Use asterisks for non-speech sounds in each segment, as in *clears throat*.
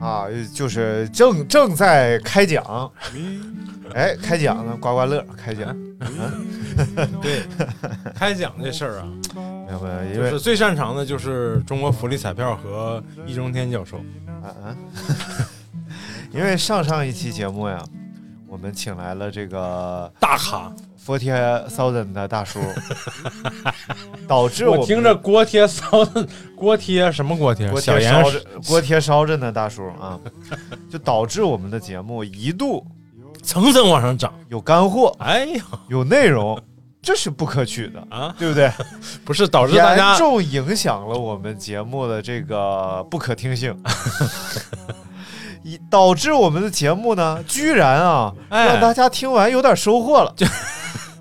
啊，就是正正在开讲，哎，开讲呢，刮刮乐开奖，*laughs* 对，开奖这事儿啊，没有没有，因为就是最擅长的就是中国福利彩票和易中天教授。啊啊，*laughs* 因为上上一期节目呀，我们请来了这个大咖，Forty Thousand 的大叔，*laughs* *laughs* 导致们我听着锅贴烧的锅贴什么锅贴？锅小严贴烧着锅贴烧着呢，大叔啊，就导致我们的节目一度层层往上涨。有干货，哎呀有内容，这是不可取的，啊，对不对？*laughs* 不是导致大严重影响了我们节目的这个不可听性，*laughs* 以导致我们的节目呢，居然啊，哎让大家听完有点收获了，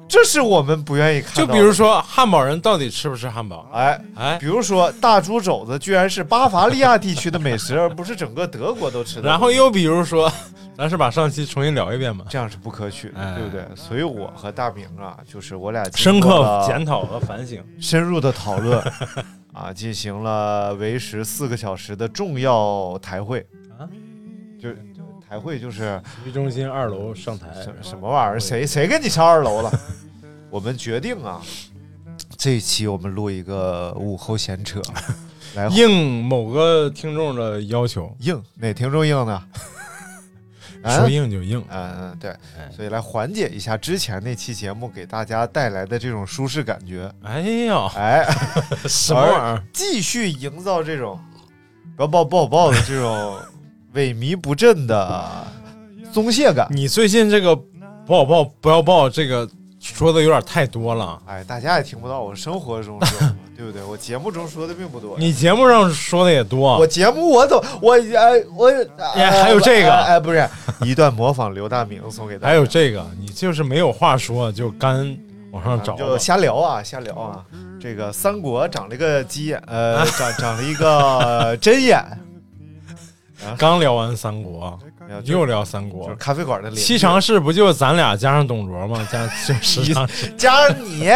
这是我们不愿意看到的。就比如说汉堡人到底吃不吃汉堡？哎，哎比，如说大猪肘子居然是巴伐利亚地区的美食，而不是整个德国都吃的。然后又比如说，咱是把上期重新聊一遍嘛，这样是不可取的，哎对不对？所以我和大明啊，就是我俩深刻检讨和反省。深入的讨论 *laughs* 啊，进行了为时四个小时的重要台会啊，就是台会就是体育中心二楼上台，什什么玩意儿？谁谁跟你上二楼了？我们决定啊，这一期我们录一个午后闲扯，来应某个听众的要求，应哪听众应呢？啊 *laughs* 说硬就硬。嗯嗯，对哎，所以来缓解一下之前那期节目给大家带来的这种舒适感觉，哎呀，哎，*laughs* 什么玩意儿？继续营造这种不要抱不好抱的这种萎靡不振的松懈感。你最近这个不好报不要报，这个说的有点太多了。哎，大家也听不到我生活中说，*laughs* 对不对？我节目中说的并不多。你节目上说的也多我，节目我怎我哎我哎还有这个哎哎不是一段模仿刘大明送给大家，还有这个，你就是没有话说，就干往上找吧。就瞎聊啊瞎聊啊。这个三国长了一个鸡眼，呃，*laughs* 长长了一个针眼，刚聊完三国，又聊三就是国。咖啡馆的七常侍不就咱俩加上董卓吗？加就十常侍。加上你，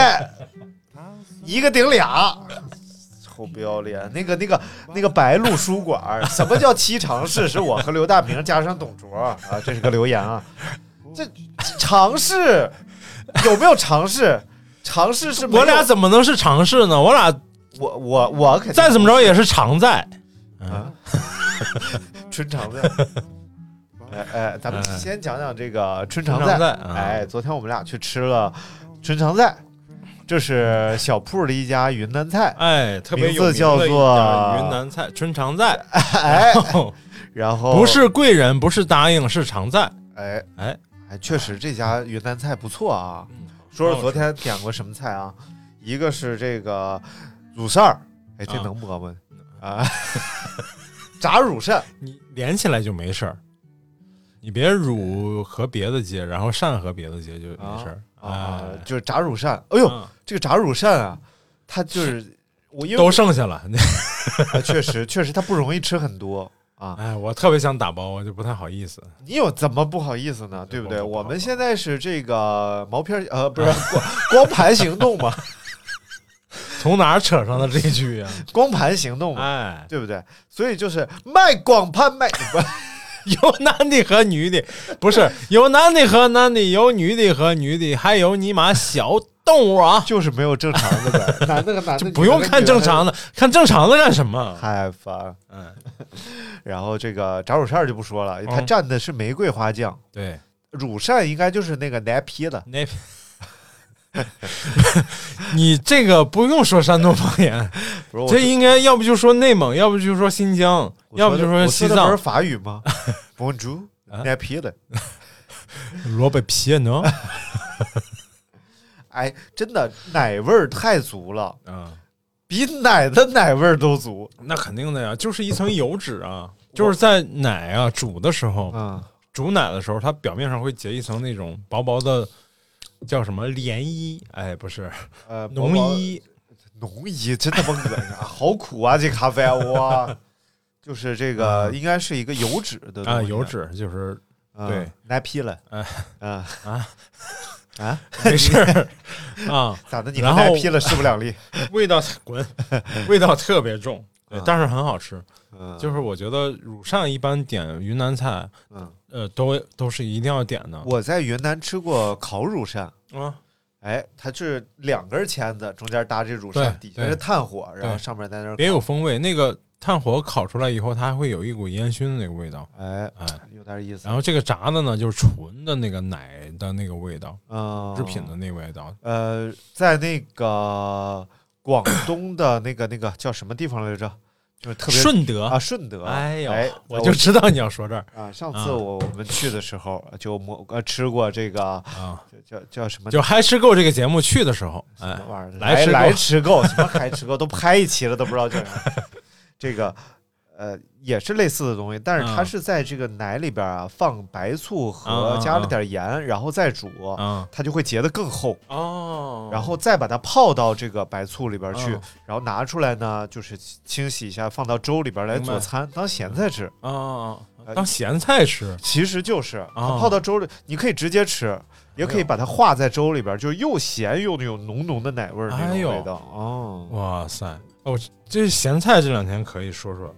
一个顶俩，臭不要脸！那个、那个、那个白鹿书馆，什么叫七常侍？是我和刘大明加上董卓啊，这是个留言啊。这常侍有没有常侍？常侍是我俩怎么能是常侍呢？我俩我我我肯定再怎么着也是常在。啊，*laughs* 春常在。哎哎，咱们哎先讲讲这个春常在。哎，昨天我们俩去吃了春常在，这是小铺的一家云南菜。哎，特别有名字叫做云南菜春常在，哎，*laughs* 然后不是贵人，不是答应，是常在。哎哎，哎，确实这家云南菜不错啊。嗯说说昨天点过什么菜啊？一个是这个乳扇儿，哎，这啊能播吗？*laughs* 啊，炸乳扇，你连起来就没事儿，你别乳和别的接，然后扇和别的接就没事儿啊哎，就是炸乳扇。哎呦，嗯这个炸乳扇啊，它就是我因为都剩下了。啊确实确实它不容易吃很多啊。哎，我特别想打包，我就不太好意思。你有怎么不好意思呢？对不对？我们现在是这个毛片呃，不是光光盘行动嘛，从哪儿扯上的这句呀？*laughs* 光盘行动嘛，哎，对不对？所以就是卖光盘卖，*laughs* 不有男的和女的，不是有男的和男的，有女的和女的，还有你妈小动物啊！*laughs* 就是没有正常的呗，男的和男的不用看正常的，看正常的干什么？太烦。嗯，然后这个炸乳扇就不说了，它嗯蘸的是玫瑰花酱，对，乳扇应该就是那个奶皮的，那 *laughs* 你这个不用说山东方言，这应该要不就说内蒙，要不就说新疆，要不就说西藏不是。法语吗？*laughs* Bonjour，啊奶皮了。*laughs* 萝卜皮呢？哎，真的奶味儿太足了，啊，比奶的奶味儿都足。那肯定的呀，就是一层油脂啊，就是在奶啊煮的时候，嗯，煮奶的时候，它表面上会结一层那种薄薄的，叫什么涟漪？哎，不是呃，浓衣，浓衣真他妈恶心啊！*laughs* 好苦啊，这咖啡啊哇！*laughs* 就是这个应该是一个油脂的东啊，西油，脂就是嗯对，奶皮了，哎嗯啊啊，*laughs* 没事儿啊，咋的？你奶皮了势不两立。味道滚，味道特别重，对啊但是很好吃。嗯，就是我觉得乳扇一般点云南菜，嗯，呃，都都是一定要点的。我在云南吃过烤乳扇，啊，哎，它是两根签子，中间搭这乳扇，底下是炭火，然后上面在那儿别有风味。那个炭火烤出来以后，它还会有一股烟熏的那个味道。哎，哎，有点意思。然后这个炸的呢，就是纯的那个奶的那个味道，嗯，制品的那个味道。呃，在那个广东的那个那个叫什么地方来着？就是特别顺德啊，，顺德。哎呦，哎，我就知道你要说这儿啊，上次啊我我们去的时候就摸呃吃过这个啊。叫叫叫什么？就嗨吃够这个节目去的时候，哎什么，玩意儿？来来吃够，什么嗨吃够？都拍一期了，都不知道叫啥。这个呃也是类似的东西，但是它嗯。是在这个奶里边啊放白醋和嗯嗯加了嗯点盐，然后再煮，啊它就会结得更厚。哦，然后再把它泡到这个白醋里边去，嗯。然后拿出来呢，就是清洗一下，放到粥里边来做餐，当咸菜吃。啊，呃当咸菜吃，其实就是它哦泡到粥里，你可以直接吃，也可以把它化在粥里边，就是又咸又有浓浓的奶味儿那种味道。哦，哇塞！哦，这咸菜这两天可以说说，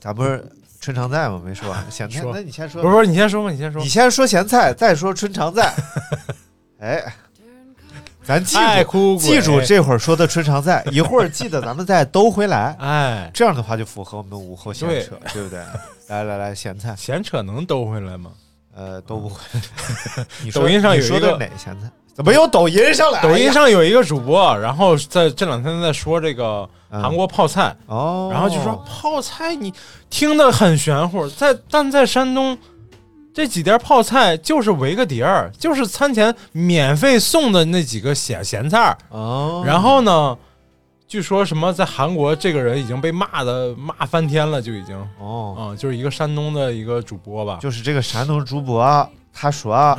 咱不是春常在吗？没说完咸菜，那你先说。不是不是，你先说吧，你先说你。先说咸菜，再说春常在。*laughs* 哎，咱记住，记住，这会儿说的春常在，一会儿记得咱们再兜回来。*laughs* 哎，这样的话就符合我们午后闲扯，对不对？来来来，咸菜，闲扯能兜回来吗？呃，兜不会。你抖音上有你说的一个哪咸菜？怎么又抖音上来？抖音上有一个主播，然后在这两天在说这个嗯。韩国泡菜，哦，然后就说泡菜你听得很玄乎，在但在山东这几碟泡菜就是围个碟儿，就是餐前免费送的那几个咸咸菜儿。哦，然后呢，据说什么在韩国这个人已经被骂的骂翻天了，就已经。啊、哦，就是一个山东的一个主播吧，就是这个山东主播，他说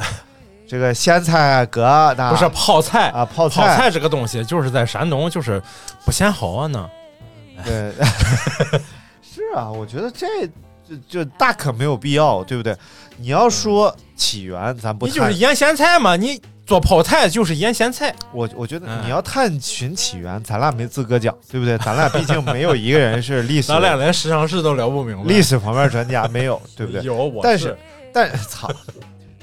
这个咸菜疙瘩不是泡菜啊，泡泡菜这个东西就是在山东就是不嫌好啊呢。对，*laughs* 是啊，我觉得这就就大可没有必要，对不对？你要说起源，咱不你就是腌咸菜嘛，你做泡菜就是腌咸菜。我我觉得嗯你要探寻起源，咱俩没资格讲，对不对？咱俩毕竟没有一个人是历史 *laughs* 咱俩连十常侍都聊不明白。历史方面专家，没有，对不对？*laughs* 有我但是但操，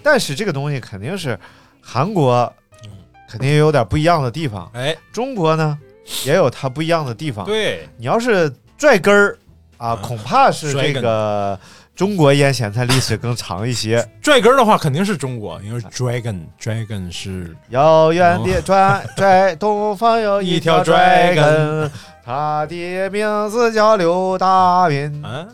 但是这个东西肯定是韩国肯定也有点不一样的地方，哎，中国呢也有它不一样的地方。对，你要是拽根儿啊，嗯恐怕是这个中国腌咸菜历史更长一些。*laughs* 拽根儿的话肯定是中国，因为 dragon dragon 是遥远的 *laughs* 拽拽，东方有一条 dragon，他的名字叫刘大民。啊。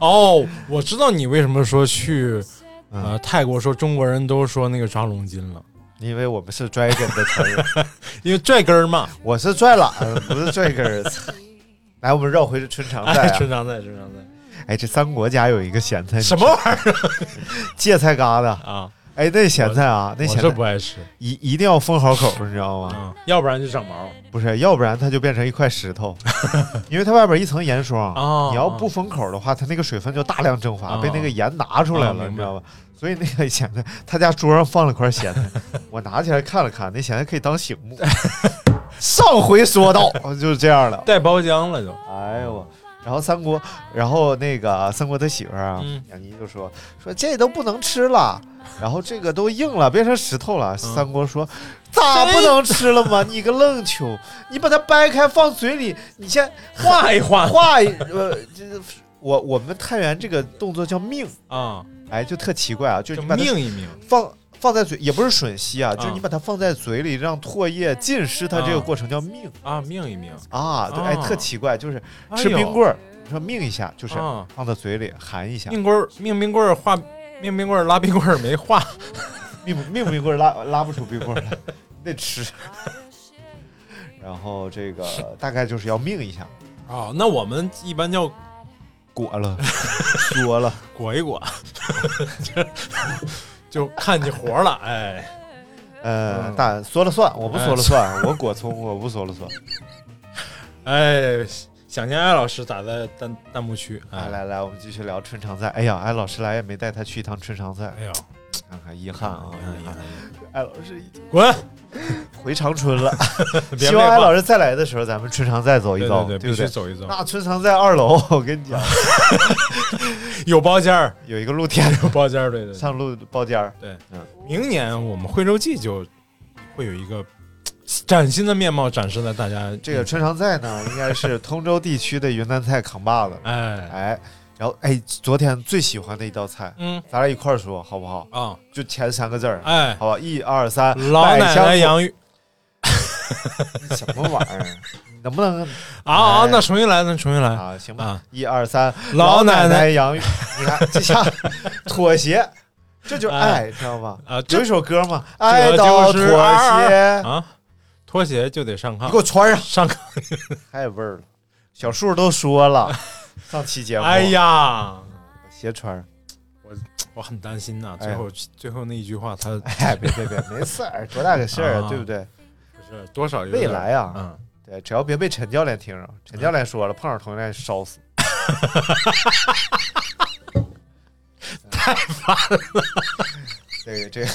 哦，我知道你为什么说去嗯呃泰国说中国人都说那个抓龙筋了，因为我们是 dragon 的词儿，*laughs* 因为拽根儿嘛。我是拽懒，不是拽根儿。*laughs* 来，我们绕回春常菜哎，啊。春常在，春常在，哎，这三国家有一个咸菜，什么玩意儿 *laughs* 芥菜疙瘩。啊？哎，那咸菜啊，那咸菜不爱吃，一一定要封好口，你知道吗？嗯，要不然就长毛。不是，要不然它就变成一块石头，因为它外边一层盐霜。哦你要不封口的话，它那个水分就大量蒸发，哦被那个盐拿出来了，哦你知道吧？所以那个咸菜，他家桌上放了块咸菜，我拿起来看了看，那咸菜可以当醒目。*laughs* 上回说到就是这样的，带包浆了就。哎呦我。然后三国，然后那个三国他媳妇儿啊，嗯杨妮就说说这都不能吃了，然后这个都硬了，变成石头了。嗯三国说咋不能吃了吗？你个愣球，你把它掰开放嘴里，你先画一画画一呃，这我我们太原这个动作叫命，啊，哎，就特奇怪啊，就是你把它命一命。放放在嘴也不是吮吸啊，就是啊你把它放在嘴里，让唾液浸湿它，这个啊过程叫命。啊，命一命，啊。对，哎，啊。特奇怪，就是吃冰棍儿，你说命一下，就是啊。放到嘴里含一下，命棍儿命冰棍儿化命冰棍儿拉冰棍儿没化，*laughs* 命命冰棍儿拉拉不出冰棍儿来，你 *laughs* 得吃。*laughs* 然后这个大概就是要命一下，啊，那我们一般叫裹了，说了。裹一裹，就就看起活了，哎，*laughs* 呃，嗯。大说了算，我不哎。说了算，*laughs* 我果聪，我不说了算。*laughs* 哎，想念艾老师打在弹弹幕区，哎，来来来，我们继续聊春常在。哎呀，艾老师来也没带他去一趟春常在，哎呀，看看遗憾啊，遗憾。艾老师已经滚，回长春了，*laughs* 希望艾老师再来的时候，咱们春常再走一走，必不对？须走一走，那春常在二楼，我跟你讲，*laughs* 有包间儿，*laughs* 有一个露天有包间儿，对对对。上露包间儿，对，嗯。明年我们徽州记就会有一个崭新的面貌展示在大家这个春常在呢，应该是通州地区的云南菜扛把子。哎。哎，然后哎，昨天最喜欢的一道菜，嗯。咱俩一块儿说好不好？啊。就前三个字儿，哎，好吧，一二三，老奶奶洋芋 *laughs* 什么玩意儿？你能不能啊啊，哎那重新来，那重新来。啊？行吧啊，一二三，老奶奶奶洋芋，你看这下 *laughs* 妥协，这就是爱，知道吗？啊，这有一首歌嘛，爱到妥协，啊，拖鞋就得上炕。你给，我穿上，上炕，*laughs* 太味儿了。小树都说了，上期节目，哎，呀，鞋穿上，我很担心呐，哎最后最后那一句话，他哎，别别别，没事儿，多大个事儿啊，啊。对不对？多少有点未来啊嗯，对，只要别被陈教练听着，陈教练说了，碰上同性恋烧死。*laughs* 太烦了，这个这个，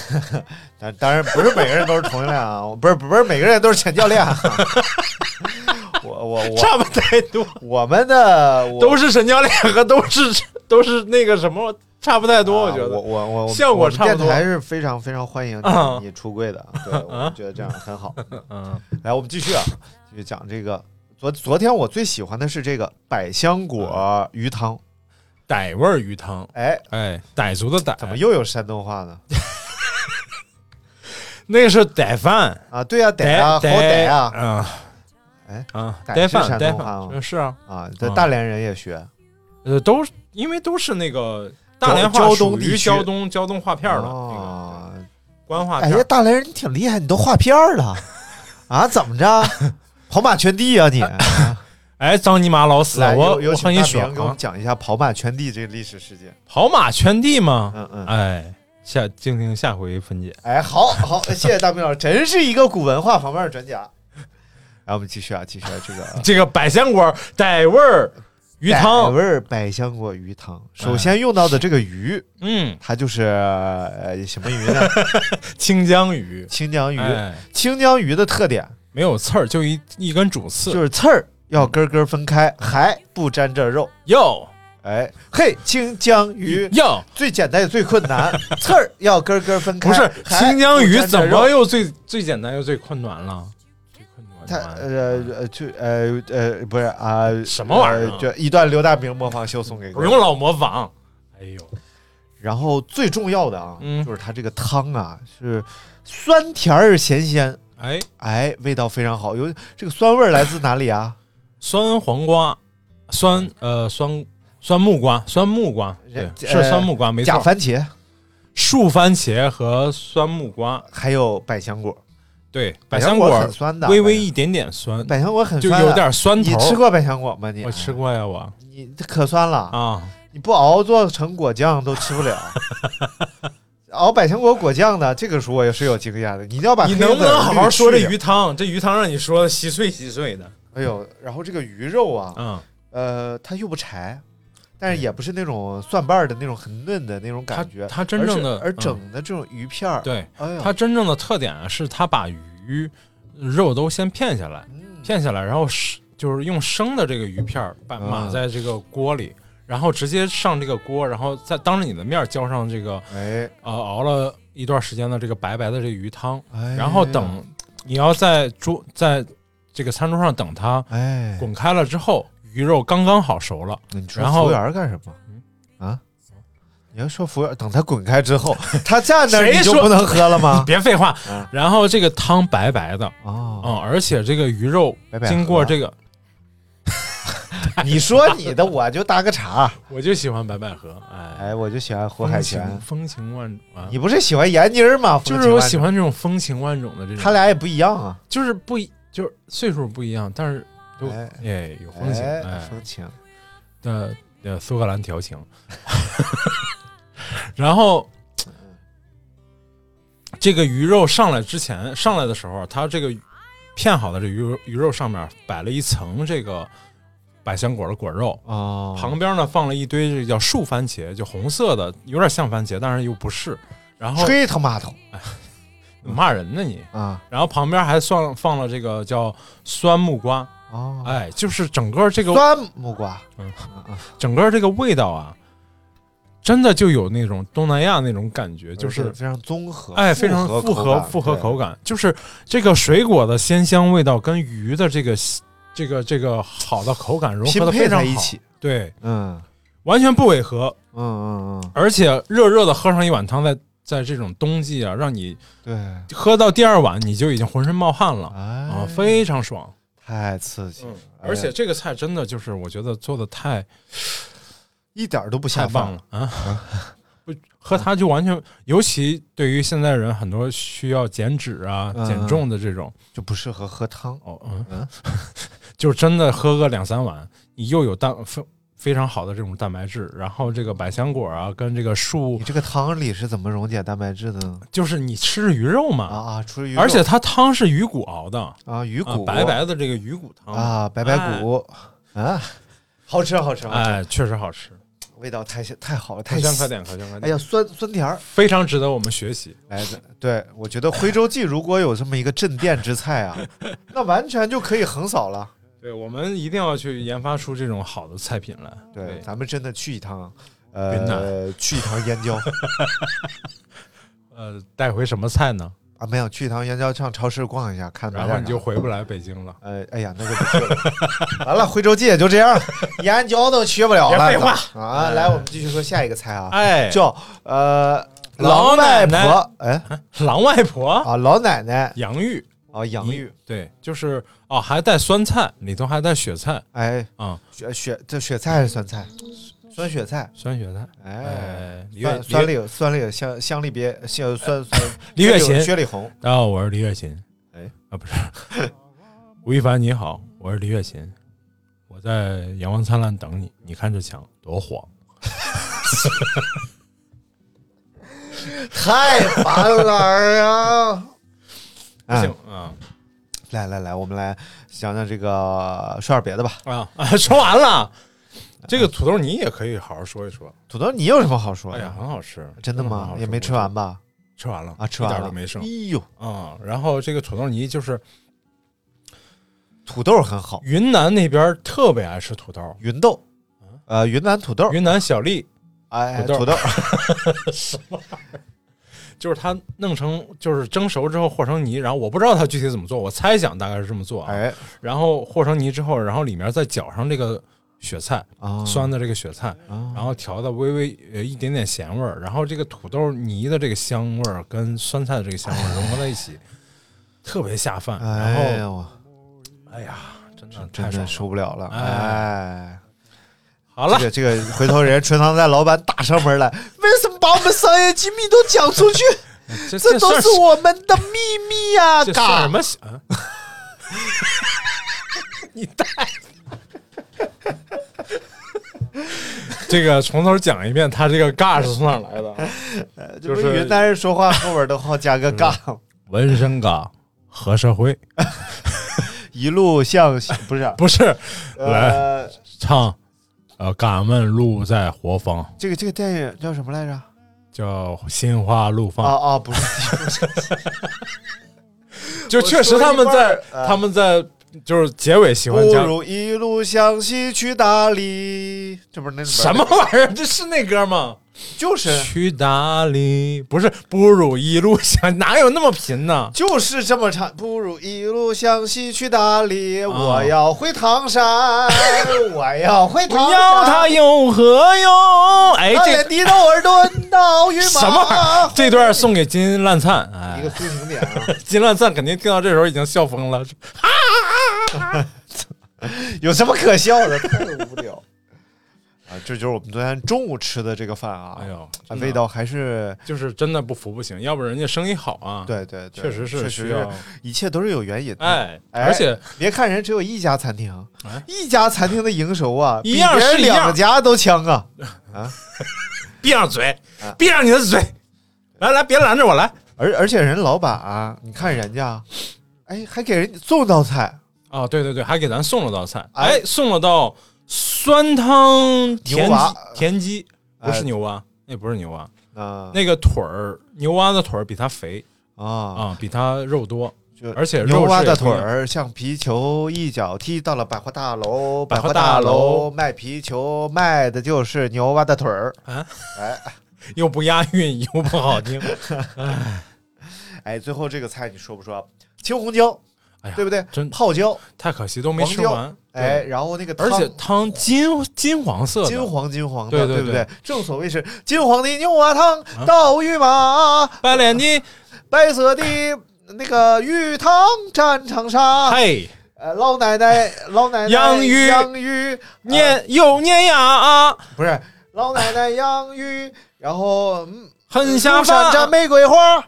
当当然不是每个人都是同性恋啊，*laughs* 不是不是每个人都是陈教练啊。*laughs* 我我我差不太多，我们的我都是沈教练和都是都是那个什么，差不太多，我觉得。我得我我效果差不多。电台是非常非常欢迎啊。你你出柜的，对，我觉得这样很好。*laughs* 嗯。来，我们继续啊，继续讲这个。昨昨天我最喜欢的是这个百香果鱼汤，傣味儿鱼汤，哎，哎，傣族的傣，怎么又有山东话呢？*laughs* 那个是傣饭，啊，对呀，傣啊，好傣啊，嗯，哎啊，傣饭，傣饭。是啊，啊，这啊大连人也学，呃，都是因为都是那个大连话属于胶东胶东画片儿的那个哦，官话片儿，哎呀，大连人你挺厉害，你都画片儿了啊？怎么着？跑马圈地啊你？*laughs* 哎，张尼玛老死，来，我我和你给我们啊，讲一下跑马圈地这个历史事件。跑马圈地嘛，嗯嗯，哎，下静听下回分解。哎，好好，谢谢大明老师，真是一个古文化方面的专家。来，我们继续啊，继续啊，这个 *laughs* 这个百香果傣味儿鱼傣汤，味儿百香果鱼汤。首先用到的这个鱼，嗯，它就是呃什么鱼呢？*laughs* 清江鱼，清江鱼。哎，清江鱼的特点没有刺儿，就一一根主刺，就是刺儿要根根分开，还不沾着肉。哟哎，嘿，清江鱼哟，最简单也最困难，*laughs* 刺儿要根根分开。不是还清江鱼怎么又最最简单又最困难了？他，呃呃就呃呃不是啊、什么玩意儿啊呃就一段刘大明模仿秀送给你不用老模仿。哎呦，然后最重要的啊，嗯就是它这个汤啊是酸甜儿咸鲜，哎，哎，味道非常好。有这个酸味来自哪里啊？酸黄瓜，酸呃酸酸木瓜，酸木瓜，是酸木瓜，没错。假番茄，树番茄和酸木瓜，还有百香果。对，百香果很酸的，微微一点点酸，百香果很酸，就有点酸头。你吃？过百香果吗？你我吃，过呀，我你这可酸了，啊，你不熬做成果酱都吃不了。*laughs* 熬百香果果酱的，这个书我也是有经验的。你一定要把你能不能好好说这鱼汤？这鱼汤让你说的稀碎稀碎的，哎呦，然后这个鱼肉啊，嗯，呃，它又不柴，但是也不是那种蒜瓣儿的那种很嫩的那种感觉，它真正的而整的这种鱼片儿，对，哎，它真正的特点啊是它把鱼肉都先片下来，嗯片下来，然后是就是用生的这个鱼片儿把嗯码在这个锅里，然后直接上这个锅，然后再当着你的面浇上这个哎，呃熬了一段时间的这个白白的这个鱼汤，哎然后等你要在桌在这个餐桌上等它哎，滚开了之后，鱼肉刚刚好熟了，你说然后服务员干什么？啊你要说服务员等他滚开之后，*laughs* 他站那儿你就不能喝了吗？*laughs* 别废话嗯。然后这个汤白白的，哦，嗯，而且这个鱼肉经过这个，*laughs* 你说你的，我就搭个茬。我就喜欢白百合，哎，哎，我就喜欢胡海泉。风情万啊，你不是喜欢闫妮儿吗？就是我喜欢，这种风情万种的这种，他俩也不一样啊。就是不一，就是岁数不一样，但是都哎哎有风情，哎哎风情。的呃苏格兰调情，*laughs* 然后这个鱼肉上来之前，上来的时候，它这个片好的这鱼肉鱼肉上面摆了一层这个百香果的果肉，哦，旁边呢放了一堆这个叫树番茄，就红色的，有点像番茄，但是又不是。然后吹他妈头骂人呢你，啊！然后旁边还放放了这个叫酸木瓜，哦，哎，就是整个这个酸木瓜，嗯 *laughs* 整个这个味道啊，真的就有那种东南亚那种感觉，就是非常综合，哎，非常复合复合口感，就是这个水果的鲜香味道跟鱼的这个这个这个好的口感融合的非常好，一起，对，嗯完全不违和，嗯嗯嗯，而且热热的喝上一碗汤，在在这种冬季啊，让你对，喝到第二碗你就已经浑身冒汗了哎啊，非常爽。太刺激了，哎而且这个菜真的就是我觉得做的太 *sniffs* 一点都不下饭了啊！不喝它就完全，尤其对于现在人很多需要减脂啊、嗯减重的这种，就不适合喝汤。哦嗯嗯，*laughs* 就真的喝个两三碗，你又有蛋非非常好的这种蛋白质，然后这个百香果啊跟这个树你，这个汤里是怎么溶解蛋白质的呢？就是你吃鱼肉嘛，啊啊，除了鱼肉，而且它汤是鱼骨熬的，啊鱼骨啊白白的这个鱼骨汤，啊白白骨啊，好吃好吃哎，确实好吃，味道太太好了，太细可圈可。点，可圈可点，哎呀，酸酸甜儿，非常值得我们学习。来的，对我觉得徽州记如果有这么一个镇店之菜啊，*laughs* 那完全就可以横扫了。对，我们一定要去研发出这种好的菜品来。对，咱们真的去一趟，云呃，去一趟燕郊 *laughs* 呃，带回什么菜呢？啊，没有去一趟燕郊，上超市逛一下，看买然后你就回不来北京了。呃，哎呀，那就不去了。完了，徽州记也就这样，燕郊都去不了了。别废话啊！来，我们继续说下一个菜啊，哎，叫呃老外奶奶婆，哎狼外婆啊，老奶奶洋芋，啊，洋芋，对，就是哦，还带酸菜，里头还带雪菜哎，啊，雪雪这雪菜还是酸菜？酸雪菜，酸雪菜。哎，哎，李月酸里酸里有香香里别香酸酸 *laughs* 李月琴雪里红，大家好，我是李月琴。哎啊，不是，吴亦凡你好，我是李月琴，我在阳光灿烂等你。你看这墙多黄 *laughs* *laughs* 太烦了儿啊！不行哎啊来来来，我们来想想这个说点别的吧。啊啊！*laughs* 说完了，这个土豆泥也可以好好说一说。土豆泥有什么好说的？哎呀，很好吃，真的吗也没吃完吧？吃完了啊，吃完了一点都没剩哎呦，啊。然后这个土豆泥就是土豆很好，云南那边特别爱吃土豆，云豆，呃，云南土豆，云南小粒哎，土豆土豆，*laughs* *laughs* 就是它弄成就是蒸熟之后和成泥，然后我不知道它具体怎么做，我猜想大概是这么做啊。哎然后和成泥之后，然后里面再搅上这个雪菜，啊，酸的这个雪菜，啊然后调的微微呃一点点咸味儿，然后这个土豆泥的这个香味儿跟酸菜的这个香味儿融合在一起，特别下饭。哎然后哎呀，真的真。的受不了了，哎哎。好了这，个这个，回头人家春堂在老板打上门来，为什么把我们商业机密都讲出去？*laughs* 这这都是我们的秘密呀！这算什嘎，么小？啊 *laughs* 你带。*laughs* 这个从头讲一遍，他这个尬是从哪来的？就是是云南人说话后边都好加个嘎，纹身嘎，和社会一路向西，不是不是来呃，唱，呃，敢问路在何方？这个这个电影叫什么来着？叫心花怒啊放。啊啊，不是，*laughs* 就确实他们在他们在就是结尾喜欢不讲如一路向西去大理，这不是那什么玩意儿？这是那歌吗？就是去大理，不是不如一路向，哪有那么贫呢？就是这么唱，不如一路向西去大理，啊我要回唐山，我要回唐山要它。有何用？哎，这连地豆尔顿到羽毛什么玩意儿？这段送给金烂灿，哎一个，抒情点啊！*laughs* 金烂灿肯定听到这时候已经笑疯了。*laughs* 有什么可笑的？太无聊啊！这就是我们昨天中午吃的这个饭啊，哎呦，啊味道还是就是真的不服不行，要不人家生意好啊。，对对对，确实是确实需要是，一切都是有原因的。哎，哎而且别看人只有一家餐厅哎，一家餐厅的营收啊，一样比别人是两家都强啊 *laughs* 啊！闭上嘴啊，闭上你的嘴，来来，别拦着我来而而且人老板啊，你看人家，哎，还给人送道菜，啊！对对对，还给咱送了道菜，哎哎，送了道酸汤田鸡，田鸡不是哎牛蛙，那不是牛蛙，啊。那个腿儿，牛蛙的腿儿比它肥。啊，啊，比它肉多，就而且牛肉蛙的腿儿像皮球，一脚踢到了百货大楼，百货货大大楼。卖皮球卖的就是牛蛙的腿儿。啊，哎。*laughs* 又不押韵又不好听，*laughs* 哎，最后这个菜你说不说？青红椒，哎呀对不对？真泡椒，太可惜都没吃完。哎，然后那个汤。而且汤金金黄色的，金黄金黄的，对对对对不对？正所谓是金黄的牛蛙汤，倒鱼马，白脸的，白色的那个鱼汤蘸长沙。嘿，呃，老奶奶，老奶奶养鱼养鱼，粘又粘牙，不是老奶奶养鱼，然后嗯很下如山蘸饭。玫瑰花。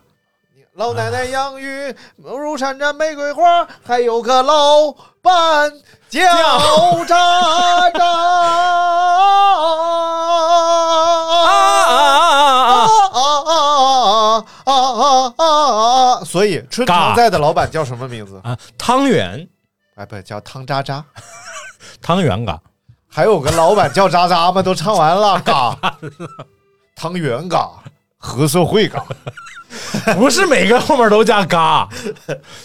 老奶奶养鱼，如山蘸玫瑰花，还有个老板叫渣渣。啊啊啊啊！啊啊啊啊啊！所以春常在的老板叫什么名字？啊，汤圆，哎，不叫汤渣渣。汤圆嘎，还有个老板叫渣渣吗？都唱完了，嘎，汤圆嘎，合社会嘎，*laughs* 不是每个后面都加嘎，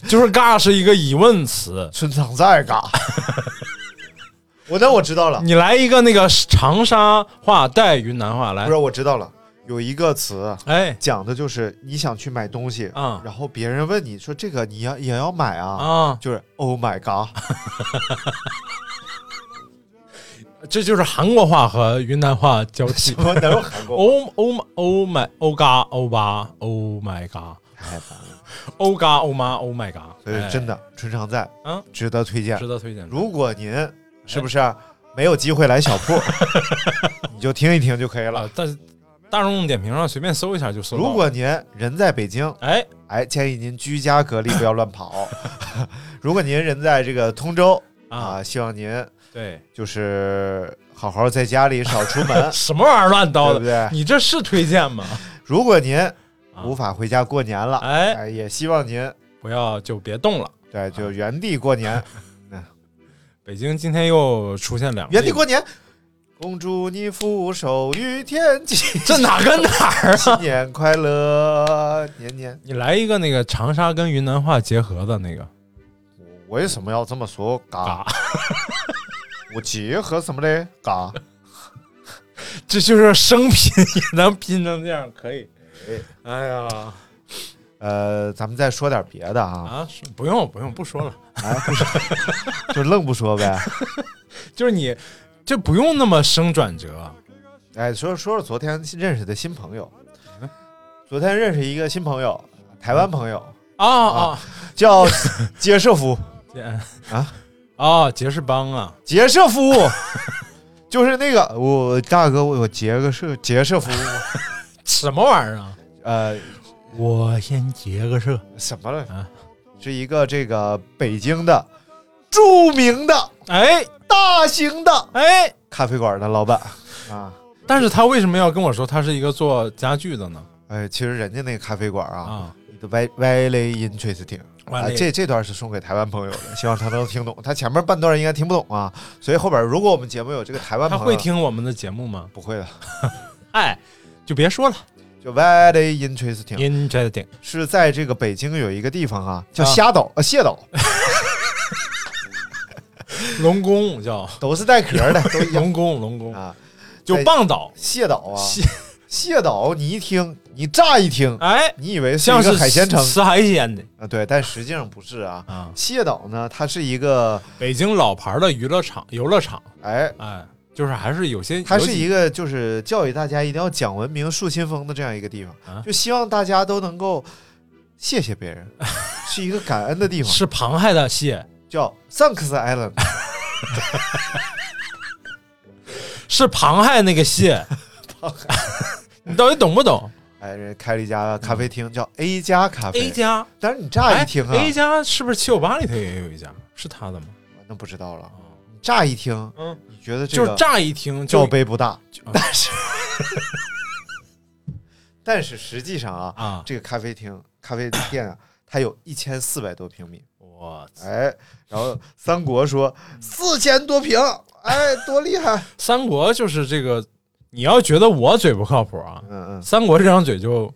就是嘎是一个疑问词。春常在嘎。我那我知道了，你来一个那个长沙话带云南话来。不是，我知道了，有一个词哎。讲的就是你想去买东西，啊。然后别人问你说这个你要也要买啊，啊，就是 Oh my god，*laughs* 这就是韩国话和云南话交替。我能有韩国？Oh oh my oh my oh god oh 吧 oh my god 太烦了，oh god oh 妈 oh my god，所以真的春常在，嗯值得推荐哎值。得推荐。如果您是不是没有机会来小铺，*laughs* 你就听一听就可以了啊。，但是大众点评上随便搜一下就搜。如果您人在北京，哎哎，建议您居家隔离，不要乱跑。*laughs* 如果您人在这个通州啊啊，希望您对，就是好好在家里少出门 *laughs* 什么玩意儿乱叨的？对不对？你这是推荐吗？如果您无法回家过年了，哎哎，也希望您不要就别动了。对就原地过年，*laughs* 北京今天又出现两个原地过年。恭祝你福寿与天齐，*laughs* 这哪跟哪儿新啊？年快乐，年年。你来一个那个长沙跟云南话结合的那个我为什么要这么说？嘎，嘎，我结合什么嘞？嘎，*laughs* 这就是生拼 *laughs* 也能拼成这样，可以。哎呀呃，咱们再说点别的啊，啊，不用不用不说了，哎，不说，就愣不说呗。*laughs* 就是你就不用那么生转折。哎，说说说昨天认识的新朋友，昨天认识一个新朋友，台湾朋友啊啊，叫杰舍夫，杰啊啊，杰士邦啊，杰舍夫，*laughs* 就是那个我大哥，我我杰个舍杰舍夫，什么玩意儿啊？呃，我先结个社。什么了啊？是一个这个北京的著名的哎大型的哎，咖啡馆的老板啊。但是他为什么要跟我说他是一个做家具的呢？哎，其实人家那个咖啡馆啊，啊，的歪歪雷音吹斯汀啊，这这段是送给台湾朋友的，希望他能听懂。他前面半段应该听不懂啊，所以后边如果我们节目有这个台湾他朋友，他会听我们的节目吗？不会的？*laughs* 哎，就别说了。就 very interesting，interesting 是在这个北京有一个地方啊，叫啊虾岛呃蟹岛，*laughs* 龙宫叫都是带壳的，龙宫，龙宫啊。就在棒岛，蟹岛啊，蟹蟹岛，你一听，你乍一听，哎，你以为是像是一个海鲜城。吃海鲜的。啊？对，但实际上不是啊。啊。蟹岛呢，它是一个，北京老牌的娱乐场、游乐场，哎，哎，就是还是有些，它是一个就是教育大家一定要讲文明、树新风的这样一个地方，啊。就希望大家都能够谢谢别人，*laughs* 是一个感恩的地方，是螃蟹的蟹，叫 Thanks Island。*laughs* 是螃蟹那个蟹，*laughs* 螃蟹，你到底懂不懂哎，人开了一家咖啡厅，叫 A 加咖啡。？A 加，但是你乍一听啊，哎，A 加是不是七九八里头也有一家？是他的吗？那不知道了。你乍一听，嗯，你觉得这个就是乍一听罩杯不大，但是 *laughs* 但是实际上啊，啊，这个咖啡厅、咖啡店啊，它有一千四百多平米。我操哎，然后三国说四千多平，哎，多厉害！三国就是这个，你要觉得我嘴不靠谱啊，嗯嗯。三国这张嘴就，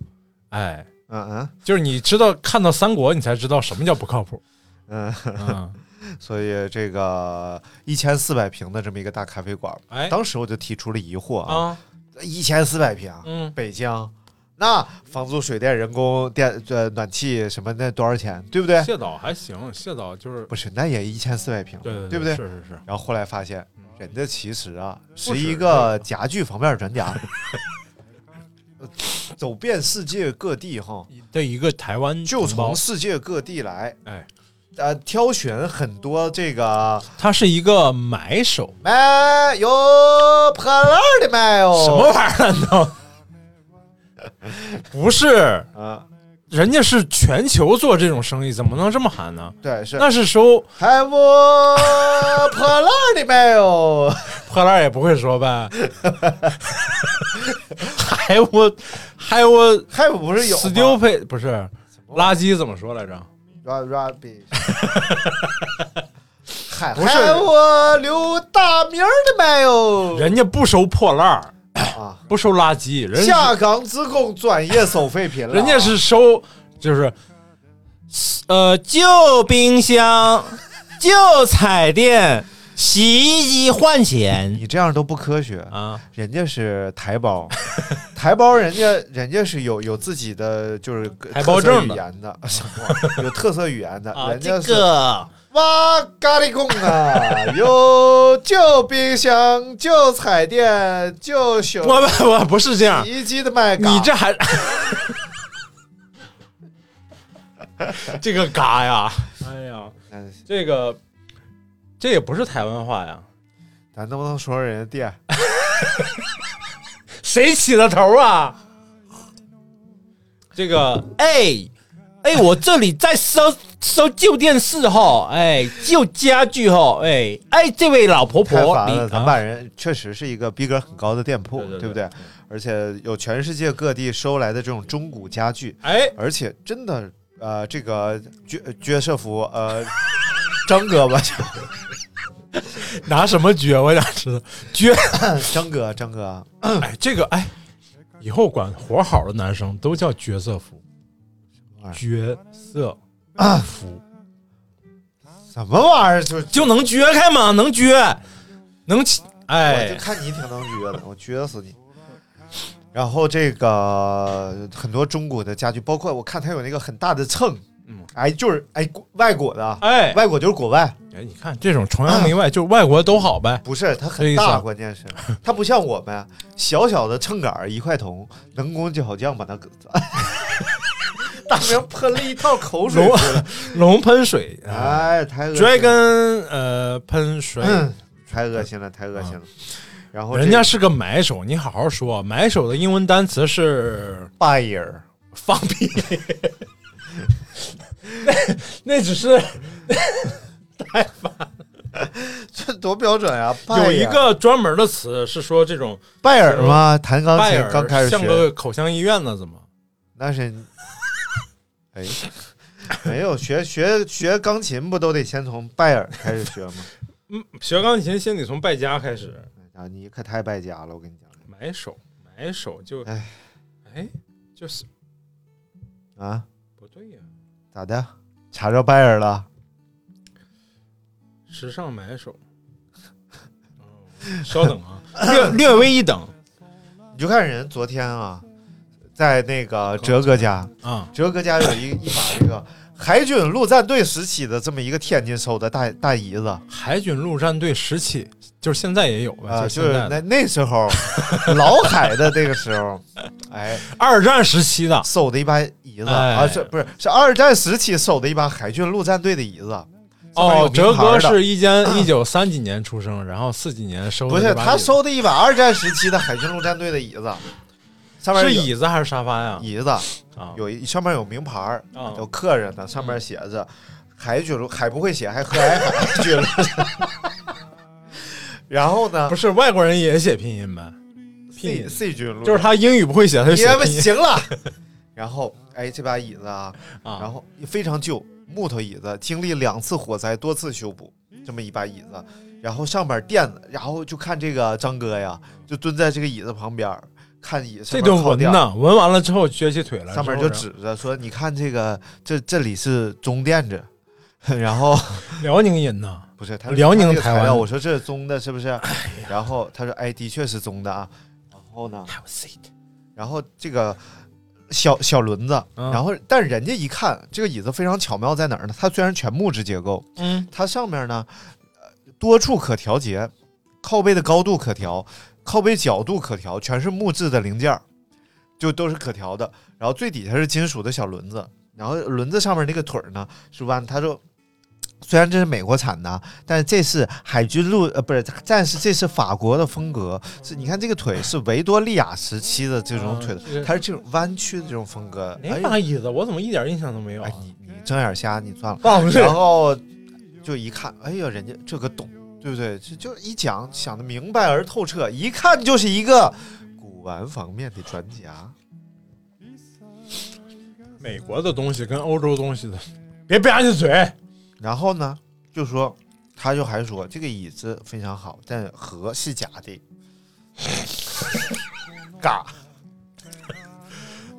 哎，嗯嗯。就是你知道看到三国，你才知道什么叫不靠谱。嗯，嗯，*laughs* 所以这个一千四百平的这么一个大咖啡馆，哎。当时我就提出了疑惑啊，啊，一千四百平，嗯，北京，那房租、水电、人工、电呃暖气什么那多少钱，对不对？蟹岛还行，蟹岛就是不是，那也一千四百平，对对对不对？是是是，然后后来发现，人家其实啊是是一个家具方面专家，*laughs* 走遍世界各地哈，的一个台湾就从世界各地来，哎，呃，挑选很多这个他是一个买手，买有破烂的买哦，什么玩意儿呢？*laughs* 不是，啊？人家是全球做这种生意，怎么能这么喊呢？对，是。那是收还我破烂的买哦，破烂也不会说呗，还我还我还不是有吗？stupid 不是垃圾怎么说来着？Ra- *laughs* rubbish，还不是。还我刘大名儿的买哦，人家不收破烂儿，啊，不收垃圾，人下岗职工专业收废品了，人家是收就是呃旧冰箱、旧彩电、洗衣机换钱你这样都不科学，啊，人家是台胞，*laughs* 台胞人家人家是有有自己的就是台胞证的特色语言的，*laughs* 有特色语言的，啊人家是个哇咖喱贡啊，*laughs* 有旧冰箱、旧彩电、旧修我不我不是这样洗，衣机的卖嘎，你这还 *laughs* 这个嘎呀，哎呀，嗯这个这也不是台湾话呀，咱能不能说说人家店？*laughs* 谁起的头啊？这个哎哎，我这里在收收旧电视哈，哎，旧家具哈，哎哎，这位老婆婆，你咱们人确实是一个逼格很高的店铺，对不对？而且有全世界各地收来的这种中古家具，哎，而且真的呃，这个约约瑟夫呃，*laughs* 张哥吧，*laughs* 拿什么撅？我想知道撅。*laughs* 张哥，张哥，哎，这个哎，以后管活好的男生都叫角色服，玩意角色服什么玩意儿？就就能撅开吗？能撅，能起。我就哎，看你挺能撅的，我撅死你。然后这个很多中国的家具，包括我看它有那个很大的秤，嗯，哎，就是哎外国的啊，哎，外国就是国外，哎，你看这种崇洋媚外，就是外国都好呗。不是它很大，啊关键是它不像我们小小的秤杆儿一块铜，能工巧匠把它搁。*laughs* 大明喷了一套口水龙出来，*laughs* 龙喷水哎，太恶心了，dragon 呃喷水，嗯太恶心了，太恶心了。然后人家是个买手，你好好说。买手的英文单词是 buyer，放屁，*laughs* 那那只是太烦这多标准啊！有一个专门的词是说这种拜耳吗？弹钢琴耳刚开始学，像个口腔医院呢，怎么？那是，哎，*laughs* 没有学学学钢琴不都得先从拜耳开始学吗？*laughs* 嗯，学钢琴先得从败家开始，啊，你可太败家了，我跟你讲买手买手就哎哎就是啊，不对呀，咋的？查着拜耳了？时尚买手。哦稍等啊，*laughs* 略略微一等，你就看人昨天啊，在那个哲哥家，啊，哲哥家有一一把这个 *laughs* 海军陆战队时期的这么一个天津收的大大椅子。海军陆战队时期，就是现在也有吧？啊，就就是是那那时候 *laughs* 老海的那个时候，*laughs* 哎，二战时期的，收的一把椅子。哎。啊，是不是是二战时期收的一把海军陆战队的椅子？哦，哲哥是一间 *coughs* 一九三几年出生，然后四几年收的不是他收的一把二战时期的海军陆战队的椅子，上面是椅子还是沙发呀？椅子啊，有一上面有名牌儿，啊有客人的，上面写着“海军陆”，海不会写，还喝海海。*laughs* 然后呢不是外国人也写拼音呗？拼，C 音 C 就是他英语不会写，他就写不拼音行了。*laughs* 然后，哎，这把椅子啊，啊。然后非常旧，木头椅子，经历两次火灾，多次修补，这么一把椅子。然后上面垫子，然后就看这个张哥呀，就蹲在这个椅子旁边儿看椅子这顿面靠垫儿，闻呢，闻完了之后撅起腿来，上面就指着说：“你看这个，这这里是棕垫子。*laughs* ”然后 *laughs* 辽宁人呐，不是他说辽宁台湾料我说这是棕的，是不是？然后他说：“哎，的确是棕的啊。”然后呢，然后这个小小轮子，嗯然后但人家一看这个椅子非常巧妙在哪儿呢？它虽然全木质结构，嗯，它上面呢呃多处可调节，靠背的高度可调，靠背角度可调，全是木质的零件儿，就都是可调的。然后最底下是金属的小轮子，然后轮子上面那个腿儿呢是弯，他说。虽然这是美国产的，但是这是海军陆呃不是，但是这是法国的风格。是你看这个腿是维多利亚时期的这种腿它是这种弯曲的这种风格。哪把椅子我怎么一点印象都没有啊哎，？你你睁眼瞎，你算了。然后就一看，哎呀，人家这个懂，对不对？就就一讲想的明白而透彻，一看就是一个古玩方面的专家。美国的东西跟欧洲东西的，别吧唧嘴。然后呢，就说他就还说这个椅子非常好，但盒是假的，嘎。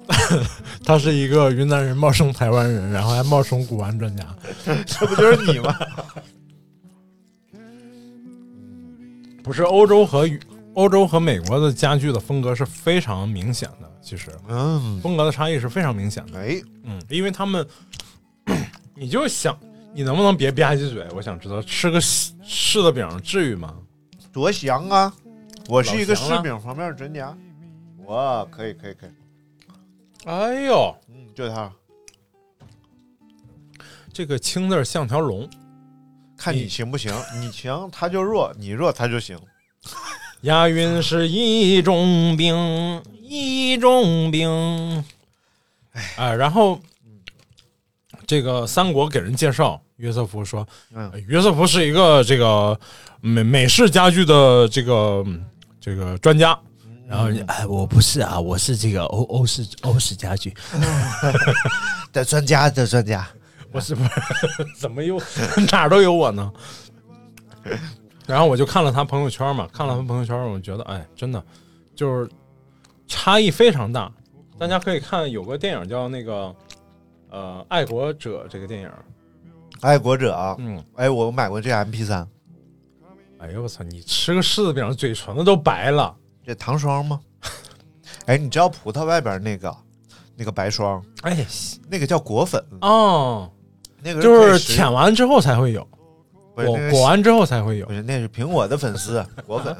*laughs* 他是一个云南人冒充台湾人，然后还冒充古玩专家。*laughs* 这不就是你吗？不是欧洲和欧洲和美国的家具的风格是非常明显的，其实嗯，风格的差异是非常明显的。哎，嗯，因为他们，你就想你能不能别吧唧嘴？我想知道吃个柿柿子饼至于吗？多香啊！我是一个柿饼方面的专家。哇，可以可以可以，哎呦，嗯，就它，这个青字儿像条龙，看你行不行，你强他就弱，你弱他就行。*laughs* 押韵是一种病，一种病。哎，然后这个三国给人介绍，约瑟夫说，嗯呃约瑟夫是一个这个美美式家具的这个嗯这个专家。然后哎，我不是啊，我是这个欧欧式欧式家具，*laughs* 的专家的专家，我是不是怎么又 *laughs* 哪儿都有我呢？然后我就看了他朋友圈嘛，看了他朋友圈，我觉得哎，真的就是差异非常大。大家可以看有个电影叫那个呃《爱国者》这个电影，爱国者啊，嗯，哎，我买过这 M P 三，哎呦我操，你吃个柿子饼，嘴唇子都白了。这糖霜吗？*laughs* 哎，你知道葡萄外边那个那个白霜，哎那个叫果粉，哦，那个就是舔完之后才会有，果不是那个果完之后才会有不。是，那是苹果的粉丝果粉，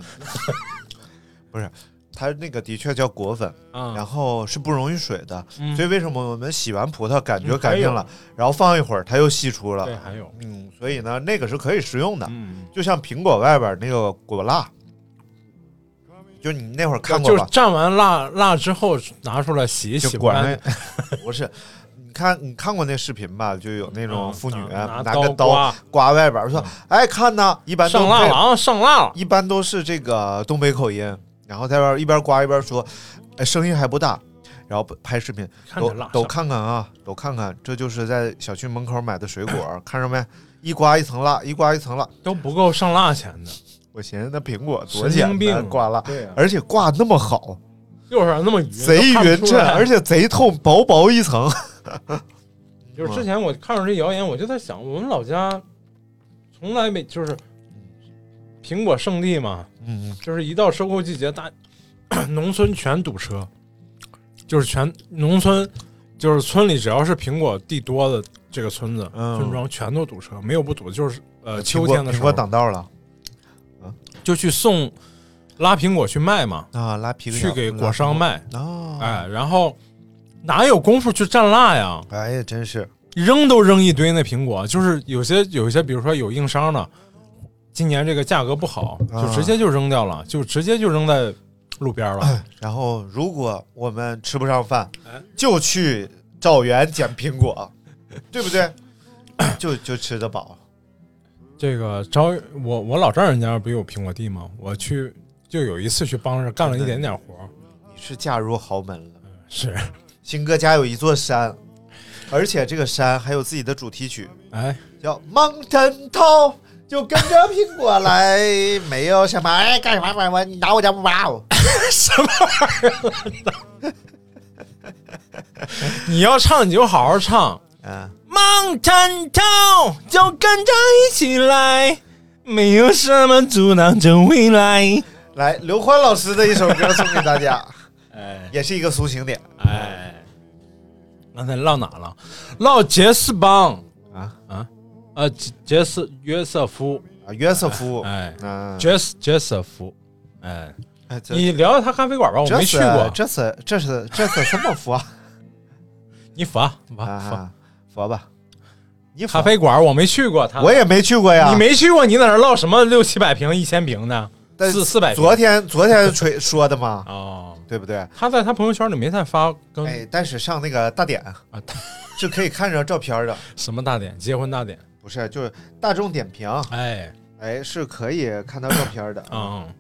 *laughs* 不是，它那个的确叫果粉，啊，然后是不溶于水的，嗯所以为什么我们洗完葡萄感觉干净了，然后放一会儿它又析出了对，，还有，嗯，所以呢，那个是可以食用的，嗯，就像苹果外边那个果蜡，就你那会儿看过就是吧？蘸完蜡蜡之后拿出来洗一就洗，果然那不是。你看，你看过那视频吧？就有那种嗯妇女拿拿个刀刮刮外边，说：“哎，看呐，一般上蜡了啊，上蜡了。一般都是这个东北口音，然后在边一边刮一边说，哎，声音还不大，然后拍视频，都都看看看啊，都看看，这就是在小区门口买的水果，看着没？一刮一层蜡，一刮一层蜡。都不够上蜡钱的，*laughs* 我寻思那苹果多神简经病单，刮蜡，而且刮那么好，就是那么匀，贼匀称，而且贼透，薄薄一层。*laughs* 就是之前我看到这谣言，我就在想，我们老家从来没就是苹果圣地嘛，嗯，就是一到收购季节，大 *clears throat* 农村全堵车，就是全农村，就是村里只要是苹果地多的这个村子、嗯村庄全都堵车，没有不堵，就是呃秋果苹果天的时候挡道了。就去送拉苹果去卖嘛，啊，拉皮去给果商卖，啊，哎，然后哪有功夫去蘸辣呀？哎呀，真是扔都扔一堆那苹果，就是有些有些，比如说有硬伤的，今年这个价格不好，啊就直接就扔掉了，就直接就扔在路边了。*coughs* 然后，如果我们吃不上饭哎，就去找园捡苹果，对不对？*coughs* 就就吃得饱。这个招我我老丈人家不有苹果地吗？我去就有一次去帮着干了一点点活，你是嫁入豪门了。是，新哥家有一座山，而且这个山还有自己的主题曲，哎，叫 Mountain Top，就跟着苹果来，*laughs* 没有什么哎干什么干 *laughs* 什么，你拿我家不包。你要唱你就好好唱。嗯，，Mountain Town 就跟着一起来，没有什么阻挡着未来。来，刘欢老师的一首歌送给大家，*laughs* 哎。也是一个抒情点。哎，刚才唠哪了？唠杰士邦。啊？啊？啊杰杰斯约瑟夫，啊，约瑟夫，哎，嗯，杰斯杰瑟夫，哎，你聊聊他咖啡馆吧，我这没去过，这是这是这是什么佛？*laughs* 啊？你佛佛。佛吧，你佛。咖啡馆我没去过，他。我也没去过呀，你没去过，你在那儿唠什么六七百平、一千平的，但四四百平。昨天昨天吹说的嘛，哦，对不对？他在他朋友圈里没再发跟哎，但是上那个大典啊是可以看着照片的，*laughs* 什么大典，结婚大典，不是就是大众点评，哎，哎，是可以看到照片的。嗯，嗯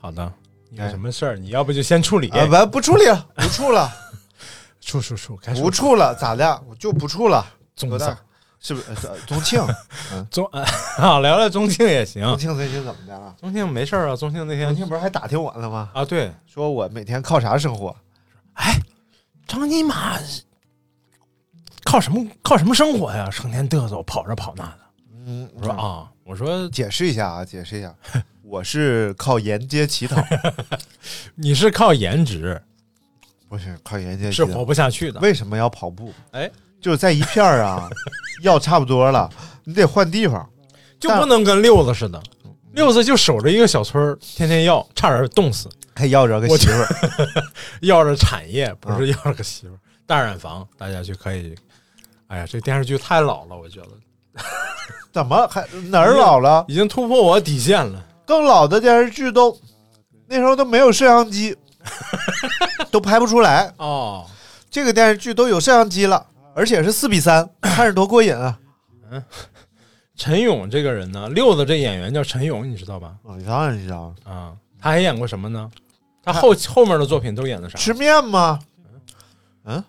好的，你有哎什么事儿，你要不就先处理，啊，不不处理了，不处了，*laughs* 处处处，开始不处了，咋的？我就不处了。宗多大庆？是不是？呃宗庆，*laughs* 宗 *laughs* 啊，聊聊宗庆也行宗。庆最近怎么的了？宗庆没事儿啊，宗庆那宗天庆不是还打听我了吗？啊，对，说我每天靠啥生活？哎张尼玛靠什么靠什么生活呀？成天嘚瑟跑这跑那的。嗯，我说啊，我说解释一下啊，解释一下，*laughs* 我是靠沿街乞讨，你是靠颜值不是靠沿街乞讨。是活不下去的。为什么要跑步？哎，就是在一片儿啊，*laughs* 药差不多了，你得换地方。就不能跟六子似的，六子就守着一个小村儿，天天要，差点冻死，还要着个媳妇儿，*laughs* 要着产业，不啊是要着个媳妇儿。大染坊，大家就可以。哎呀，这电视剧太老了，我觉得 *laughs* 怎么还哪儿老了？已经突破我底线了。更老的电视剧都那时候都没有摄像机，都拍不出来。哦，这个电视剧都有摄像机了，而且是四比三，*coughs* 看着多过瘾啊！嗯陈勇这个人呢，六子这演员叫陈勇，你知道吧？啊，你当然知道，啊，他还演过什么呢？他后后面的作品都演的啥？吃面吗？嗯，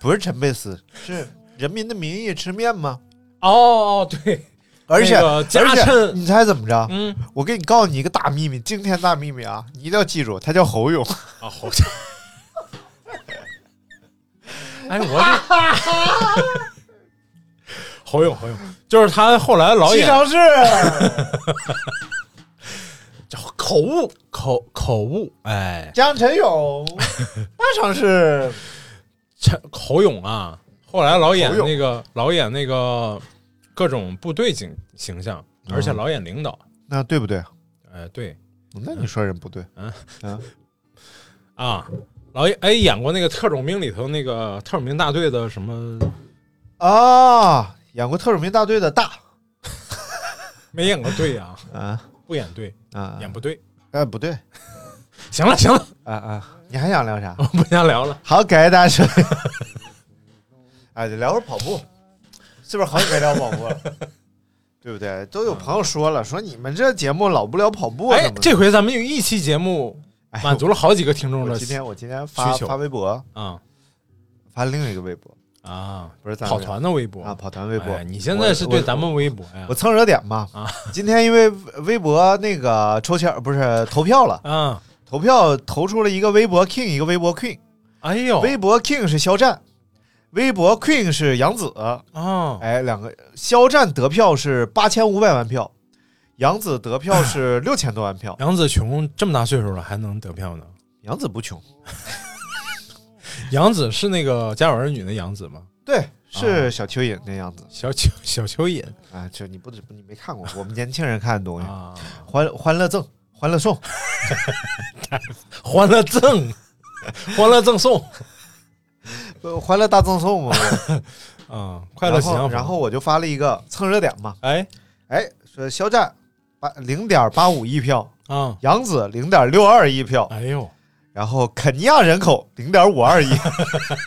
不是陈佩斯，是《人民的名义》吃面吗？哦哦，对，而且、那个而且你猜怎么着？嗯我给你告诉你一个大秘密，惊天大秘密啊！你一定要记住，他叫侯勇。啊，好像。哎，我这 *laughs* 侯勇，侯勇，就是他后来老演西城市，叫口误，口口误，哎，江晨勇，八城市。陈侯勇啊，后来老演那个老演那个各种部队形形象，而且老演领导，那对不对？哎，对那你说人不对，嗯 *laughs* 啊，老演哎演过那个特种兵里头那个 *laughs* 特种兵大队的什么，啊，演过特种兵大队的大 *laughs* 没演过队啊，*laughs* 啊不演队，啊，演不对。哎不对行了行了，啊啊，你还想聊啥？我不想聊了。好，感谢大家收听。哎，聊会儿跑步，是不是好久没聊跑步了？对不对？都有朋友说了，说你们这节目老不聊跑步，哎这回咱们有一期节目哎满足了好几个听众的今天我今天发发微博，嗯发另一个微博，啊，不是跑团的微博啊，跑团微博。哎你现在是对咱们微博呀我？蹭热点嘛啊！今天因为微博那个抽签不是投票了，啊，投票投出了一个微博 king，一个微博 queen。哎呦，微博 king 是肖战，微博 queen 是杨紫。哦，哎，两个肖战得票是八千五百万票，杨紫得票 *laughs* 是六千多万票，杨紫琼这么大岁数了还能得票呢？杨紫不穷，*laughs* 杨紫是那个《家有儿女》的杨紫吗？对，是小蚯蚓那样子。小蚯小蚯蚓啊，这你不你没看过，我们年轻人看的东西。啊，欢欢乐赠，欢乐颂，*laughs* 欢乐赠，欢乐赠送呃欢乐大赠送嘛。啊，快乐然后喜洋房然后我就发了一个蹭热点嘛，哎哎，说肖战八零点八五亿票，啊，杨紫零点六二亿票，哎呦，然后肯尼亚人口零点五二亿，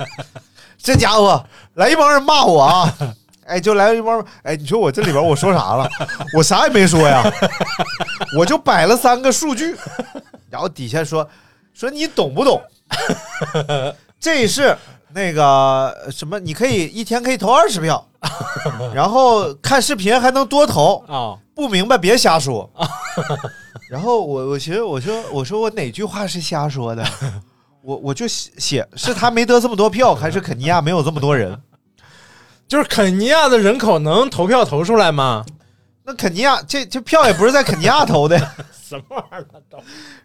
*laughs* 这家伙来一帮人骂我啊！*laughs* 哎，就来一帮，哎，你说我这里边我说啥了？我啥也没说呀，*laughs* 我就摆了三个数据，然后底下说说你懂不懂？这是那个什么，你可以一天可以投二十票，*laughs* 然后看视频还能多投，啊，不明白别瞎说。*laughs* 然后我我寻思我说我说我哪句话是瞎说的？我我就写写是他没得这么多票，*laughs* 还是肯尼亚没有这么多人？就是肯尼亚的人口能投票投出来吗？那肯尼亚这这票也不是在肯尼亚投的。什么玩意儿都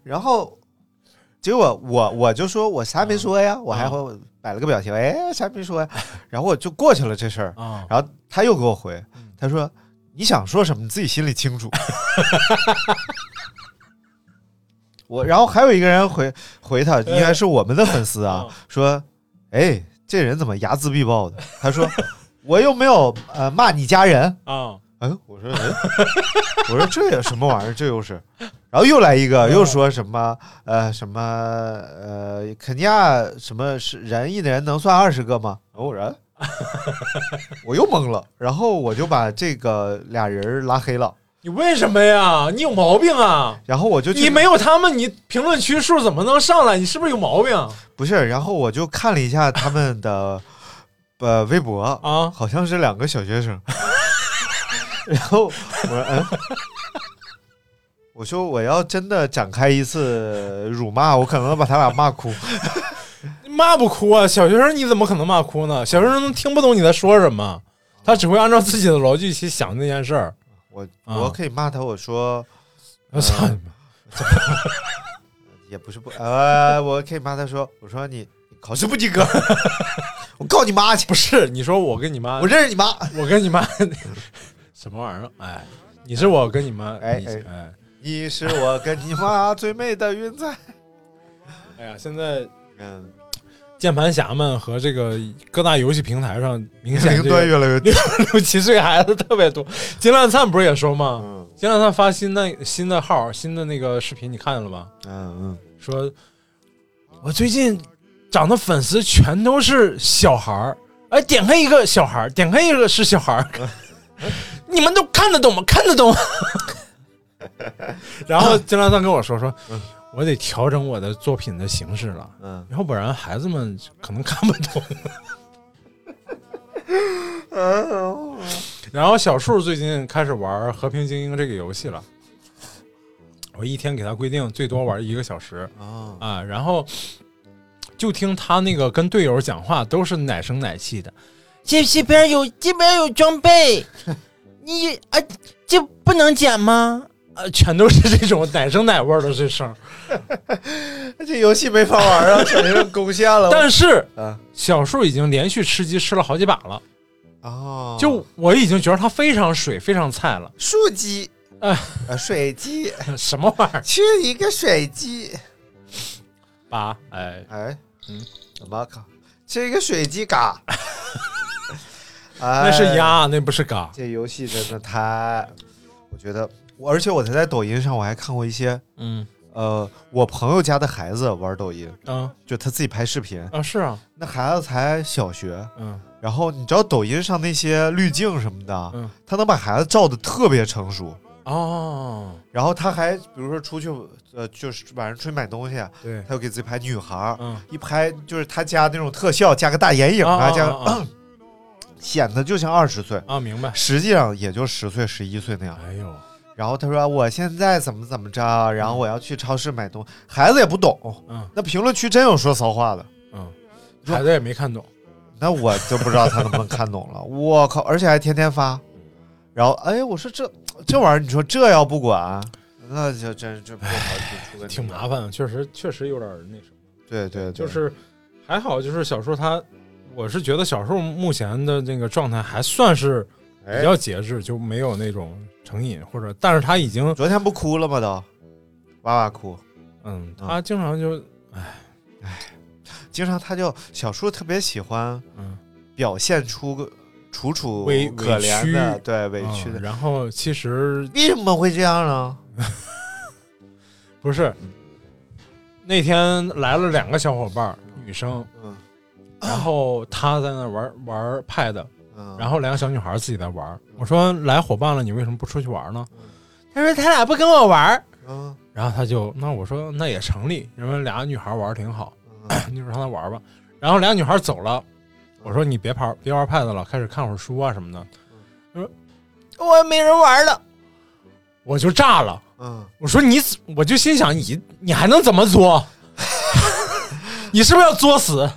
然后结果我我就说我啥没说呀，我还会摆了个表情，哎啥没说呀，然后我就过去了这事儿。啊，然后他又给我回，他说你想说什么你自己心里清楚。*laughs* 我然后还有一个人回回他，应该是我们的粉丝啊，说，哎，这人怎么睚眦必报的？他说 *laughs* 我又没有呃骂你家人，啊，嗯，我说，嗯，*laughs* 我说这有什么玩意儿？这又是，然后又来一个，又说什么呃什么呃肯尼亚什么是人一人能算二十个吗？哦人，*laughs* 我又懵了，然后我就把这个俩人拉黑了，你为什么呀？你有毛病啊！然后我就你没有他们，你评论区数怎么能上来？你是不是有毛病不是，然后我就看了一下他们的呃微博啊？好像是两个小学生。然后我说 *laughs* 嗯，我说我要真的展开一次辱骂，我可能把他俩骂哭。*laughs* 骂不哭啊？小学生你怎么可能骂哭呢？小学生听不懂你在说什么，他只会按照自己的逻辑去想那件事儿。我啊我可以骂他，我说 *laughs* 我操你妈！也不是不呃，我可以骂他说，我说你你考试不及格，我告你妈去，不是，你说我跟你妈，我认识你妈。我跟你妈什么玩意儿？哎，你是我跟你妈，你哎哎哎，你是我跟你妈最美的云彩。*laughs* 哎呀，现在嗯，键盘侠们和这个各大游戏平台上明显年龄这个段越来越六。六七岁孩子特别多。金烂灿不是也说吗？嗯金烂灿发新的新的号，新的那个视频，你看见了吧？嗯嗯说，我最近涨的粉丝全都是小孩儿，哎，点开一个小孩儿，点开一个是小孩儿，*laughs* *laughs* 你们都看得懂吗？看得懂。*laughs* 然后金烂灿跟我说说，我得调整我的作品的形式了，嗯要不然孩子们可能看不懂。*laughs* 嗯。然后小树最近开始玩《和平精英》这个游戏了，我一天给他规定最多玩一个小时啊啊，然后就听他那个跟队友讲话都是奶声奶气的，这这边有这边有装备，*laughs* 你啊这不能捡吗？呃，全都是这种奶声奶味儿的这声，*laughs* 这游戏没法玩啊，小学生攻陷了。但是啊小树已经连续吃鸡吃了好几把了，哦，就我已经觉得他非常水非常菜了，树鸡，哎呃，水鸡，*laughs* 什么玩意儿？吃一个水鸡。八哎。哎，嗯，怎么靠？吃一个水鸡嘎。那那是。鸭，那不是嘎。这游戏真的太，我觉得，我而且我才在抖音上我还看过一些，嗯。呃，我朋友家的孩子玩抖音，嗯就他自己拍视频，啊是啊，那孩子才小学，嗯。然后你知道抖音上那些滤镜什么的，嗯。他能把孩子照的特别成熟。哦，然后他还比如说出去，呃，就是晚上出去买东西，对，他就给自己拍女孩儿，嗯。一拍就是他加那种特效，加个大眼影啊，啊加 *coughs* 显得就像二十岁，啊，明白。实际上也就十岁、十一岁那样。哎呦，然后他说我现在怎么怎么着，然后我要去超市买东西，孩子也不懂。嗯那评论区真有说骚话的，嗯，孩子也没看懂。那我就不知道他能不能看懂了。我靠，而且还天天发。然后哎，我说这这玩意儿，你说这要不管，那就真这不好挺出问题，挺麻烦的，确实确实有点那什么。对对，就是还好，就是小时候他，我是觉得小时候目前的那个状态还算是比较节制，就没有那种成瘾或者，但是他已经昨天不哭了吗？都哇哇哭，嗯，他经常就，哎哎，经常他就小树特别喜欢，嗯，表现出个楚楚可怜的，对委屈的，然后其实为什么会这样呢？*laughs* 不是。那天来了两个小伙伴，女生，嗯，然后他在那玩玩 pad，嗯，然后两个小女孩自己在玩。我说来伙伴了，你为什么不出去玩呢？他说他俩不跟我玩，嗯，然后他就那我说那也成立，因为俩女孩玩挺好，*coughs* 你就让他玩吧。然后俩女孩走了，我说你别玩别玩 pad 了，开始看会儿书啊什么的。他说我没人玩了，我就炸了。嗯，我说你，我就心想你，你还能怎么作？*laughs* 你是不是要作死？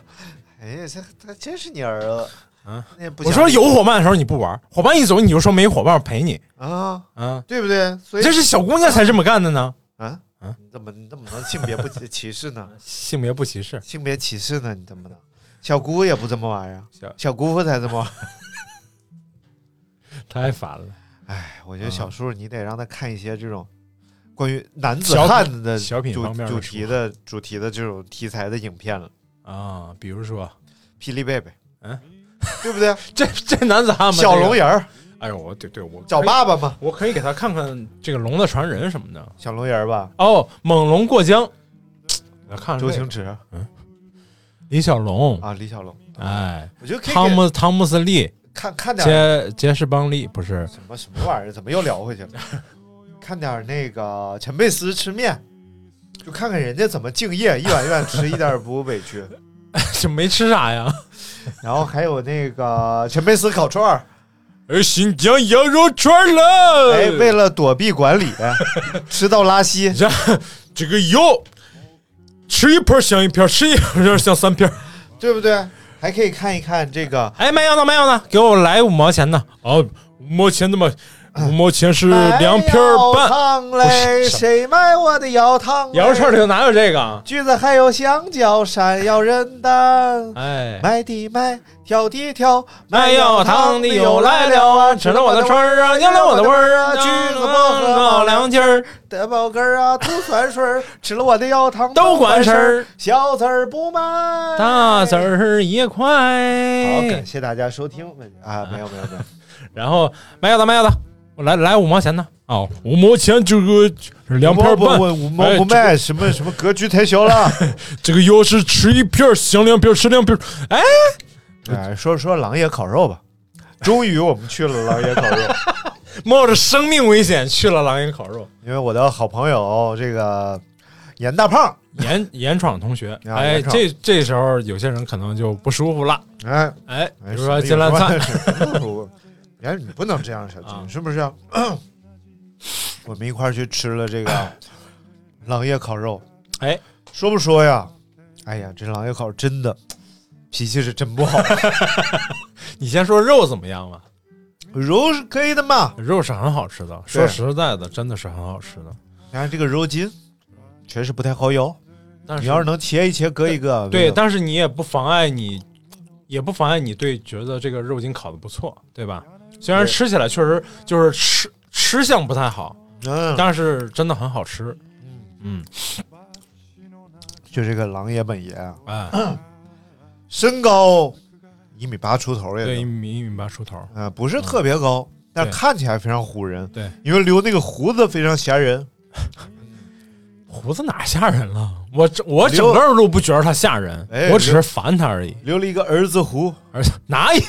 哎呀，这他真是你儿子啊！我说有伙伴的时候你不玩，伙伴一走你就说没伙伴陪你啊啊，对不对？所以这是小姑娘才这么干的呢。啊啊，怎么你怎么能性别不 *laughs* 歧视呢？性别不歧视，性别歧视呢？你怎么能？小姑也不这么玩啊，小小姑父才这么玩，*laughs* 太烦了。哎，我觉得小时候你得让他看一些这种。关于男子汉的小品方面主题的主题的这种题材的影片了啊，比如说《霹雳贝贝》，嗯，对不对？*laughs* 这这男子汉吗？小龙人儿，哎呦，我对对，我找爸爸嘛，我可以给他看看这个《龙的传人》什么的，小龙人儿吧？哦，《猛龙过江》，我看。周星驰，嗯，李小龙。啊，李小龙，哎，我觉得汤姆汤姆斯利，看看点杰杰士邦利不是。什么什么玩意儿？怎么又聊回去了？看点那个陈佩斯吃面，就看看人家怎么敬业，*laughs* 一碗一碗吃，一点也不委屈。*laughs* 就没吃啥呀？*laughs* 然后还有那个陈佩斯烤串儿，哎，新疆羊肉串了。哎，为了躲避管理，吃到拉稀。这这个油吃一片像一片，吃一片像三片，对不对？还可以看一看这个。哎，没有呢，没有呢，给我来五毛钱的。哦，五毛钱的嘛。五毛钱是两片半。糖嘞，谁买我的药糖？羊肉串里头哪有这个？橘子还有香蕉，山药人丹。哎，买的买，挑的挑，买药糖的又来了啊！吃了我的串儿啊，咬了我的味儿啊！橘子薄荷高粱筋儿，德宝根儿啊，*laughs* 吐酸水儿。吃了我的药糖都管事儿，小字儿不卖，大字儿一块。好，感谢大家收听啊！没有没有没有，*laughs* 然后买药的买药的。来来五毛钱的哦，五毛钱这个是两片半，五毛不卖，什么什么格局太小了。*laughs* 这个要是吃一片，香两片，吃两片。哎，哎，说说狼爷烤肉吧。终于我们去了狼爷烤肉，*laughs* 冒着生命危险去了狼爷烤肉，因为我的好朋友这个严大胖，*laughs* 严严闯同学，哎，这这时候有些人可能就不舒服了。哎哎，比如说金兰灿。哎，你不能这样，小金，是不是？*clears throat* 我们一块儿去吃了这个 *coughs* 狼爷烤肉。哎，说不说呀？哎呀，这狼爷烤真的脾气是真不好。*laughs* 你先说肉怎么样吧？肉是可以的嘛，肉是很好吃的。说实在的，真的是很好吃的。你看这个肉筋确实不太好咬。但是你要是能切一切，割一个，对，但是你也不妨碍你，也不妨碍你对觉得这个肉筋烤的不错，对吧？虽然吃起来确实就是吃吃相不太好，嗯，但是真的很好吃，嗯。嗯，就这个狼爷本爷啊，哎，*clears throat* 身高一米八出头也对，一米一米八出头，啊，不是特别高，但看起来非常唬人，对，因为留那个胡子非常吓人，胡子哪吓人了？我我整个都不觉得他吓人，我只是烦他而已。留了一个儿子胡，儿子哪有？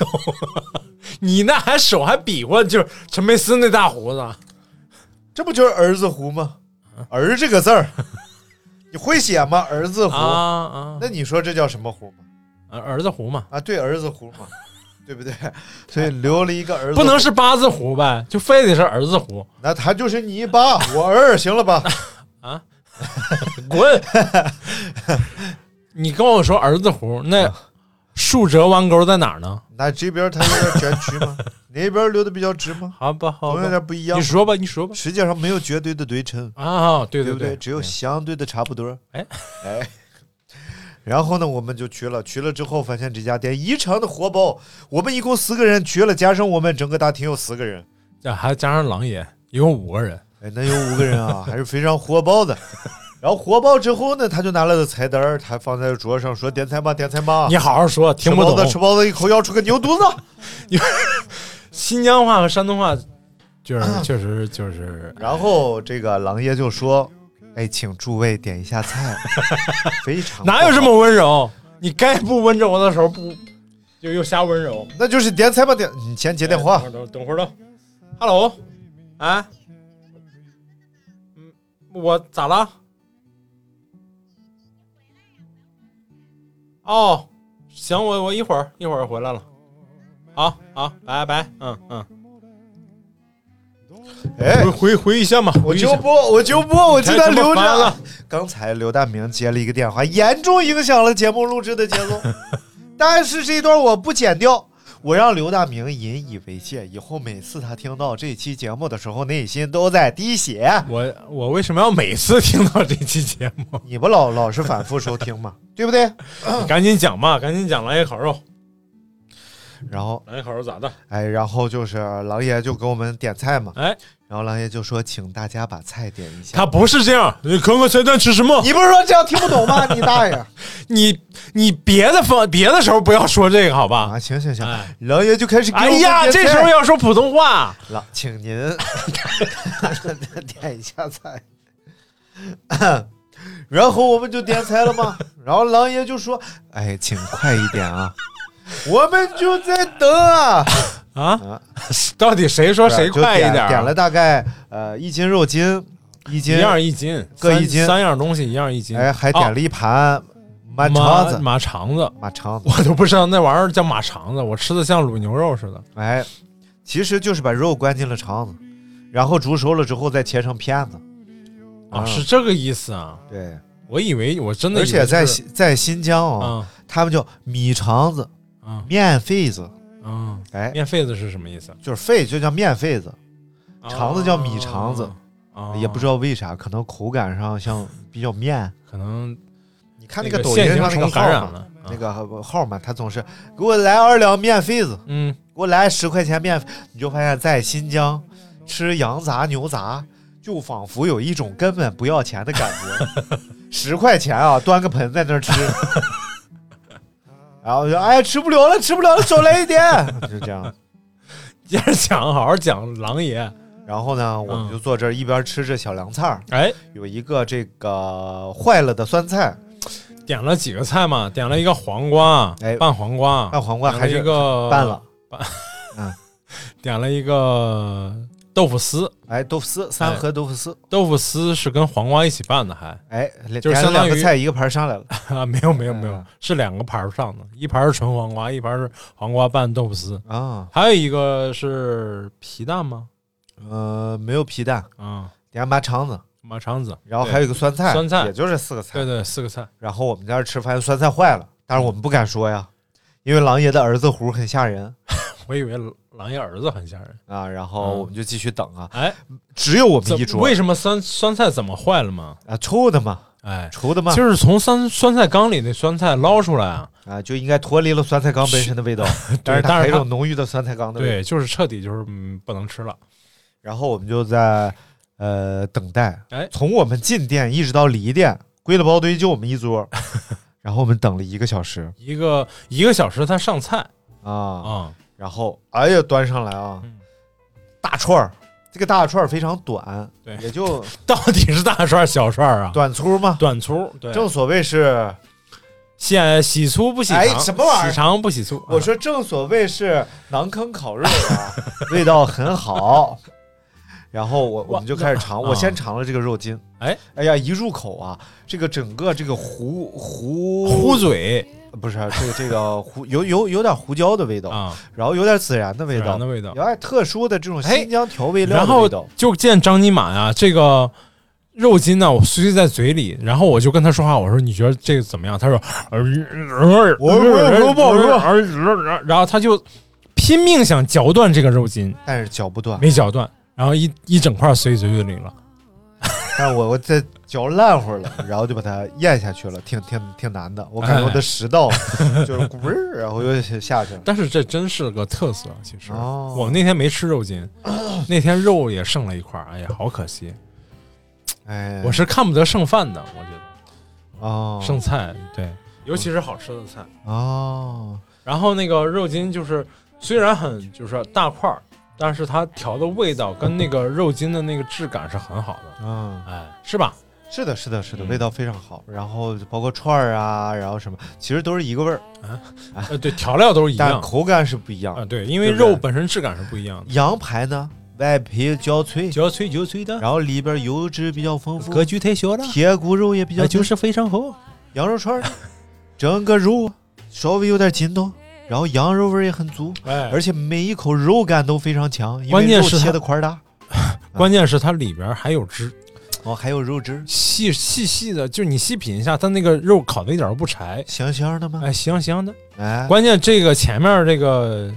*laughs* 你那还手还比划，就是陈佩斯那大胡子，这不就是儿子胡吗？儿这个字儿，*laughs* 你会写吗？儿子胡啊啊！那你说这叫什么胡吗？儿儿子胡嘛？啊，对，儿子胡嘛，*laughs* 对不对？所以留了一个儿子，不能是八字胡呗？就非得是儿子胡？那他就是你爸，我儿，行了吧？啊，*laughs* 滚！你跟我说儿子胡，那竖折弯钩在哪儿呢？那这边它有点卷曲吗？那边留的比较直吗？好吧，好总有，点不一样你。说吧，你说吧。世界上没有绝对的对称，啊，对对不对，只有相对的差不多。哎哎，然后呢，我们就去了。去了之后，发现这家店异常的火爆。我们一共四个人去了，加上我们整个大厅有四个人。这还加上狼爷，一共五个人。哎，那有五个人啊，*laughs* 还是非常火爆的。然后火爆之后呢，他就拿了个菜单儿，他放在桌上说：“点菜吧，点菜吧。”你好好说，听不懂吃包子，。吃包子，一口咬出个牛犊子。*laughs* 新疆话和山东话，就是 *coughs* 确实就是，然后这个狼爷就说：“哎，请诸位点一下菜。”非常 *laughs* 哪有这么温柔？你该不温柔的时候不，就又瞎温柔。那就是点菜吧，点你先接电话。哎等会儿等等会儿等，Hello，哎，嗯，我咋了？哦，行，我我一会儿一会儿回来了。好好，拜拜，嗯嗯，哎回，回回一下嘛，我就播，我就播，我就在留太他妈烦了着。刚才刘大明接了一个电话，严重影响了节目录制的节奏。*laughs* 但是这一段我不剪掉，我让刘大明引以为戒，以后每次他听到这期节目的时候，内心都在滴血。我我为什么要每次听到这期节目？你不老老是反复收听吗？对不对？你赶紧讲嘛，赶紧讲狼爷烤肉，然后，狼爷烤肉咋的？哎，然后就是狼爷就给我们点菜嘛，哎，然后狼爷就说，请大家把菜点一下。他不是这样，你看看菜单吃什么？你不是说这样听不懂吗？你大爷！*laughs* 你你别的方别的时候不要说这个好吧？啊，行行行哎，狼爷就开始给我们哎呀，这时候要说普通话，老，请您 *laughs* 点一下菜。然后我们就点菜了嘛，然后狼爷就说：“哎，请快一点啊！”我们就在等啊，啊，到底谁说谁快一点？点点了大概呃一斤肉筋，一斤一样一斤，各一斤。三样东西一样一斤。哎，还点哦了一盘马马肠子，马肠子，马肠子，我都不知道那玩意儿叫马肠子，我吃的像卤牛肉似的。哎，其实就是把肉关进了肠子，然后煮熟了之后再切成片子。啊，是这个意思啊！对，我以为我真的而且在新在新疆哦，啊。他们叫米肠子、啊面肺子，嗯，哎，面肺子是什么意思？就是肺就叫面肺子，肠子叫米肠子。啊，也不知道为啥，可能口感上像比较面。可能你看那那个个抖音上那个号那个号嘛，他总是给我来二两面肺子，嗯，给我来十块钱面，你就发现在新疆吃羊杂牛杂，就仿佛有一种根本不要钱的感觉，*laughs* 十块钱啊，端个盆在那儿吃。然后我就哎吃不了了，吃不了了，少来一点，*laughs* 就这样。接着讲，好好讲狼爷。然后呢，我们就坐这儿一边吃着小凉菜儿，哎，有一个这个坏了的酸菜，点了几个菜嘛？点了一个黄瓜，哎。拌黄瓜，拌黄瓜还是一个拌了，拌，嗯。点了一个 *laughs* *laughs* 豆腐丝。哎，豆腐丝，三盒豆腐丝，豆腐丝是跟黄瓜一起拌的，还。哎，就是点了相当于两个菜一个盘上来了，*laughs* 啊，没有没有没有嗯，是两个盘儿上的，一盘儿是纯黄瓜，一盘儿是黄瓜拌豆腐丝，啊，还有一个是皮蛋吗？呃，没有皮蛋，啊，点马肠子，马肠子，然后还有一个酸菜，酸菜。也就是四个菜。对。对，四个菜。然后我们在这儿吃饭，酸菜坏了，但是我们不敢说呀，因为狼爷的儿子胡很吓人。*laughs* 我以为狼爷儿子很吓人。啊。然后我们就继续等啊，哎，只有我们一桌。为什么酸酸菜怎么坏了吗？啊，臭的嘛，哎，臭的嘛，就是从酸酸菜缸里那酸菜捞出来啊，啊，就应该脱离了酸菜缸本身的味道，*laughs* 但是它但是它还有一种浓郁的酸菜缸的味道。对，就是彻底就是嗯不能吃了。然后我们就在呃等待，哎。从我们进店一直到离店，归了包堆就我们一桌，*laughs* 然后我们等了一个小时。一个一个小时他上菜。啊，啊，然后哎呀端上来啊嗯，大串儿，这个大串儿非常短，对。也就 *laughs* 到底是大串儿小串儿啊？短粗嘛，短粗，对，正所谓是，喜喜粗不喜哎长，什么玩意儿？喜长不喜粗。我说正所谓是馕坑烤肉啊，*laughs* 味道很好。然后我我们就开始尝，啊。我先尝了这个肉筋，哎。哎呀，一入口啊，这个整个这个糊糊糊嘴不是这个这个胡有有有点胡椒的味道，啊，然后有点孜然的味道，的味道。有点特殊的这种哎新疆调味料然后的味道。就见张尼玛呀，这个肉筋呢，我塞在嘴里，然后我就跟他说话，我说你觉得这个怎么样？他说，呃我我说不好说，然后他就拼命想嚼断这个肉筋，但是嚼不断，没嚼断，然后一一整块塞嘴里了。*laughs* 但是我我在嚼烂乎了，然后就把它咽下去了，挺挺挺难的。我感觉我的食道就是咕儿，然后又下去了。但是这真是个特色，其实哦我那天没吃肉筋，那天肉也剩了一块儿，哎呀，好可惜。哎，我是看不得剩饭的，我觉得哦剩菜对，尤其是好吃的菜。哦，然后那个肉筋就是虽然很就是大块儿，但是它调的味道跟那个肉筋的那个质感是很好的，嗯，哎，是吧？是的，是的，是的，嗯。味道非常好。然后包括串儿啊，然后什么，其实都是一个味儿。啊，呃，对，调料都是一但样口感是不一样。啊，。对，因为肉本身质感是不一样的，羊排呢，外皮焦脆，焦脆焦脆的，然后里边油脂比较丰富，格局太小了，铁骨肉也比较就是非常厚。羊肉串儿，整个肉稍微有点筋道，然后羊肉味儿也很足，哎，而且每一口肉感都非常强，因为肉关键是切的块儿大，*laughs* 关键是它里边还有汁，哦，还有肉汁，细细细的，就是你细品一下，它那个肉烤的一点都不柴，香香的吗？哎，香香的。哎，关键这个前面这个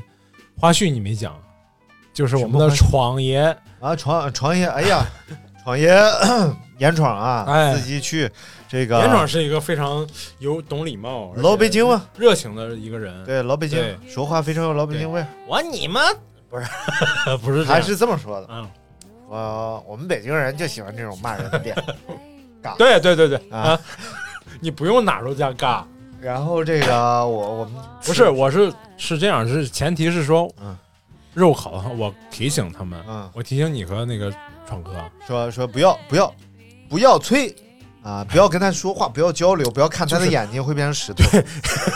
花絮你没讲，就是我们的闯爷，啊，闯闯爷，哎呀，*laughs* 闯爷严闯啊，哎自己去这个严闯是一个非常有懂礼貌、老北京嘛，热情的一个人。对老北京说话非常有老北京味，我你妈不是 *laughs* 不是还是这么说的。嗯，我我们北京人就喜欢这种骂人的点，*laughs* 尬。对对对对啊。啊，*laughs* 你不用哪都这样尬，然后这个我我们不是，我是是这样，是前提是说，嗯。肉烤的话，我提醒他们，嗯。我提醒你和那个闯哥，说说不要不要不要催啊，不要跟他说话，不要交流，不要看他的眼睛会变成石头。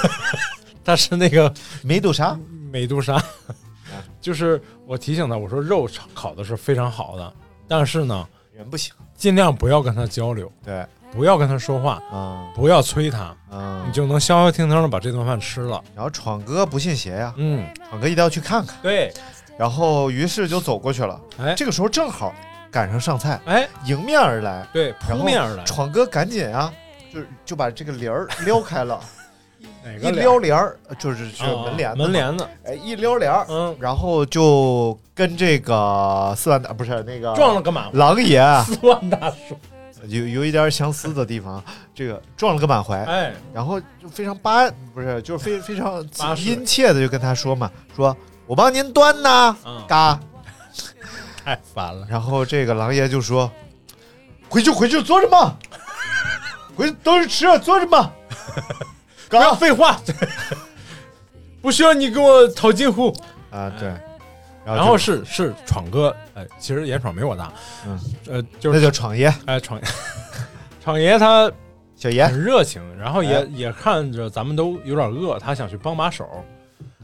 *laughs* 他是那个梅杜莎，美杜莎，就是我提醒他，我说肉炒烤的是非常好的，但是呢，人不行。尽量不要跟他交流，对，不要跟他说话，嗯不要催他，嗯你，就能消消停停的把这顿饭吃了。然后闯哥不信邪呀，嗯，闯哥一定要去看看。对，然后于是就走过去了。哎这个时候正好赶上上菜，哎，迎面而来。对，扑面而来，闯哥赶紧啊，就就把这个帘儿撩开了，一撩帘儿就是是啊门帘子嘛门，帘子，哎，一撩帘儿，嗯，然后就跟这个四万大不是那个撞了个满狼爷 *laughs* 啊四万大叔，有有一点相似的地方，这个撞了个满怀，哎，然后就非常巴不是就是非非常殷切的就跟他说嘛，说我帮您端呐，嗯，嘎，*laughs* 太烦了，然后这个狼爷就说：“回去回去坐着嘛，回去 *laughs* 都是吃坐着嘛。不要废话，*laughs* 不需要你给我套近乎。”啊，对，然后就是是闯哥，哎，其实严闯没我大，嗯，呃，就那是叫闯爷。哎闯 *laughs* 闯爷他小爷，很热情，然后也哎。也看着咱们都有点饿，他想去帮把手，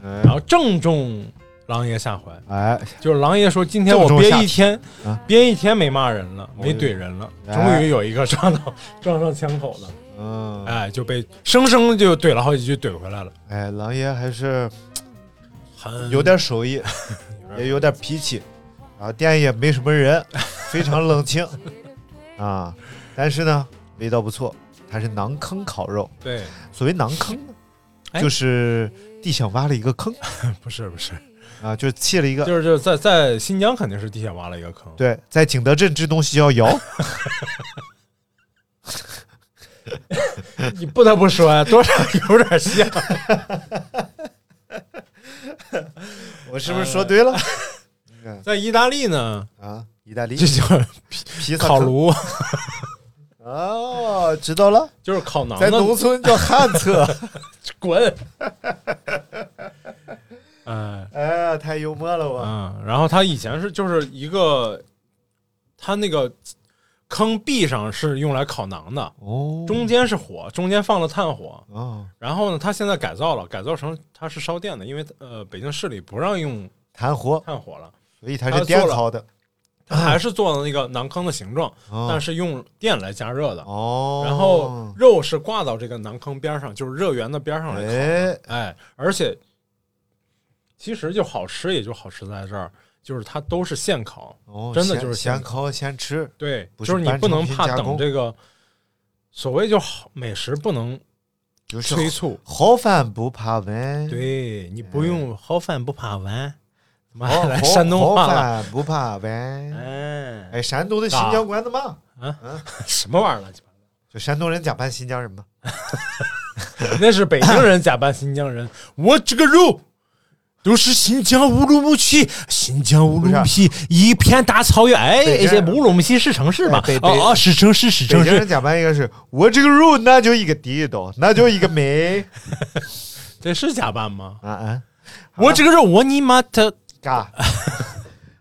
然然后正中狼爷下怀，哎，就是狼爷说今天我憋一天啊，憋一天没骂人了，没怼人了，哎终于有一个撞到撞上枪口的，嗯，哎，就被生生就怼了好几句怼回来了，哎，狼爷还是很有点手艺，*laughs* 也有点脾气，啊，店也没什么人，非常冷清 *laughs* 啊，但是呢，味道不错，它是馕坑烤肉。对，所谓馕坑就是地下挖了一个坑不 *laughs* 是不是，啊，就是砌了一个。就是就是在在新疆肯定是地下挖了一个坑，对，在景德镇这东西要摇，你不得不说呀，*laughs* 多少有点像。*laughs* 我是不是说对了？在意大利呢，啊，意大利这叫披 *laughs* 萨坑烤炉，哦，知道了，就是烤馕在农。村叫旱厕。滚！哎，哎呀，太幽默了我。嗯，然后他以前是就是一个，他那个坑壁上是用来烤馕的，哦中间是火，中间放了炭火。哦，然后呢，它现在改造了，改造成它是烧电的，因为呃北京市里不让用炭火，炭火了，所以它是电烤的。它还是做的那个馕坑的形状，哦但是用电来加热的。哦，然后肉是挂到这个馕坑边上，就是热源的边上来烤的。哎，哎，而且其实就好吃，也就好吃在这儿，就是它都是现烤，哦，真的就是现现烤现吃，对，是就是你不能怕等这个所谓就好美食不能就是催促，好饭不怕晚，对你不用好饭不怕晚，妈好，来好山东话了，饭不怕晚。哎，哎，山东的新疆管子嘛，*laughs* 什么玩意儿乱七八糟就山东人假扮新疆人嘛。*laughs* 糟？那是北京人假扮新疆人，我这个肉。都是新疆乌鲁木齐，新疆乌鲁木齐一片大草原。哎，乌鲁木齐是城市吧哎北？北哦哦，是城市，是城市北京人。假扮一个是我这个肉那就一个地道，那就一个美 *laughs* 这是假扮吗？啊啊，我这个肉，我你妈的！嘎。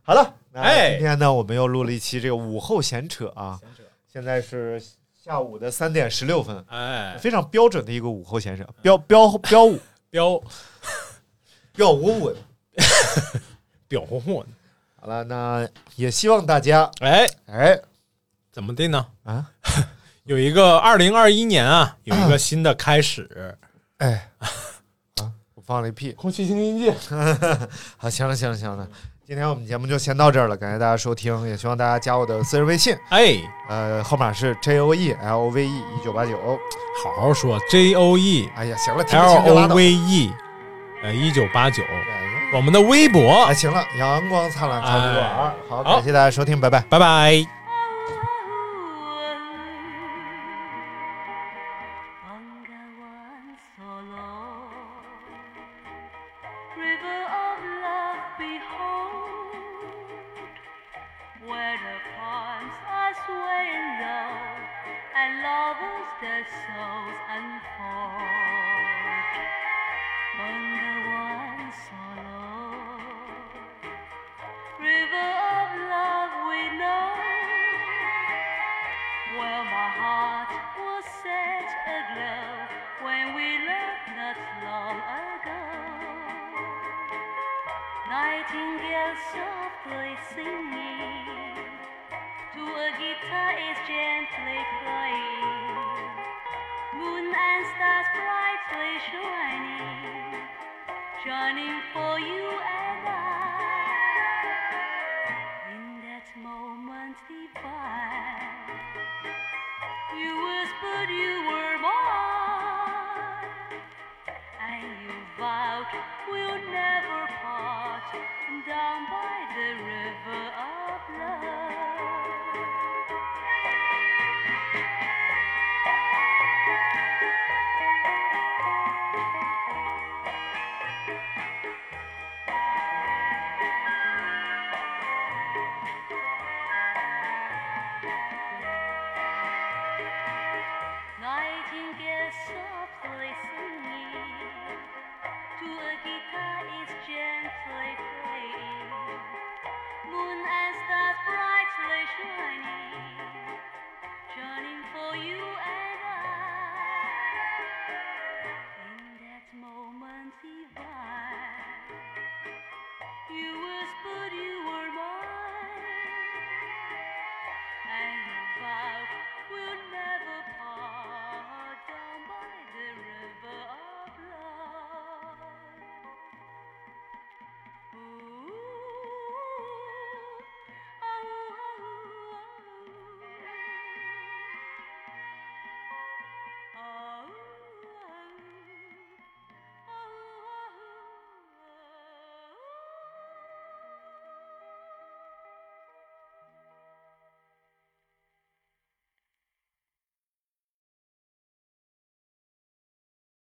好了，那哎今天呢，我们又录了一期这个午后闲扯啊，闲扯现在是下午的三点十六分，哎，非常标准的一个午后闲扯，标标标五标标舞舞。*laughs* 表货呢？好了，那也希望大家哎，哎怎么的呢？啊 *laughs* 有一个二零二一年啊，有一个新的开始。哎啊，我放了一屁。空气清新剂，*laughs* 好，行了行了行了，今天我们节目就先到这儿了，感谢大家收听，也希望大家加我的私人微信，哎，呃，号码是 J O E L O V E 一九八九。好好说，J O E 哎呀，行了，听不 L 清就拉 O 倒。V E，呃，一九八九，哎我们的微博哎，，行了，阳光灿烂咖啡馆，好感谢大家收听，拜拜。拜拜。Nightingale softly singing to a guitar is gently playing. Moon and stars brightly shining, shining for you.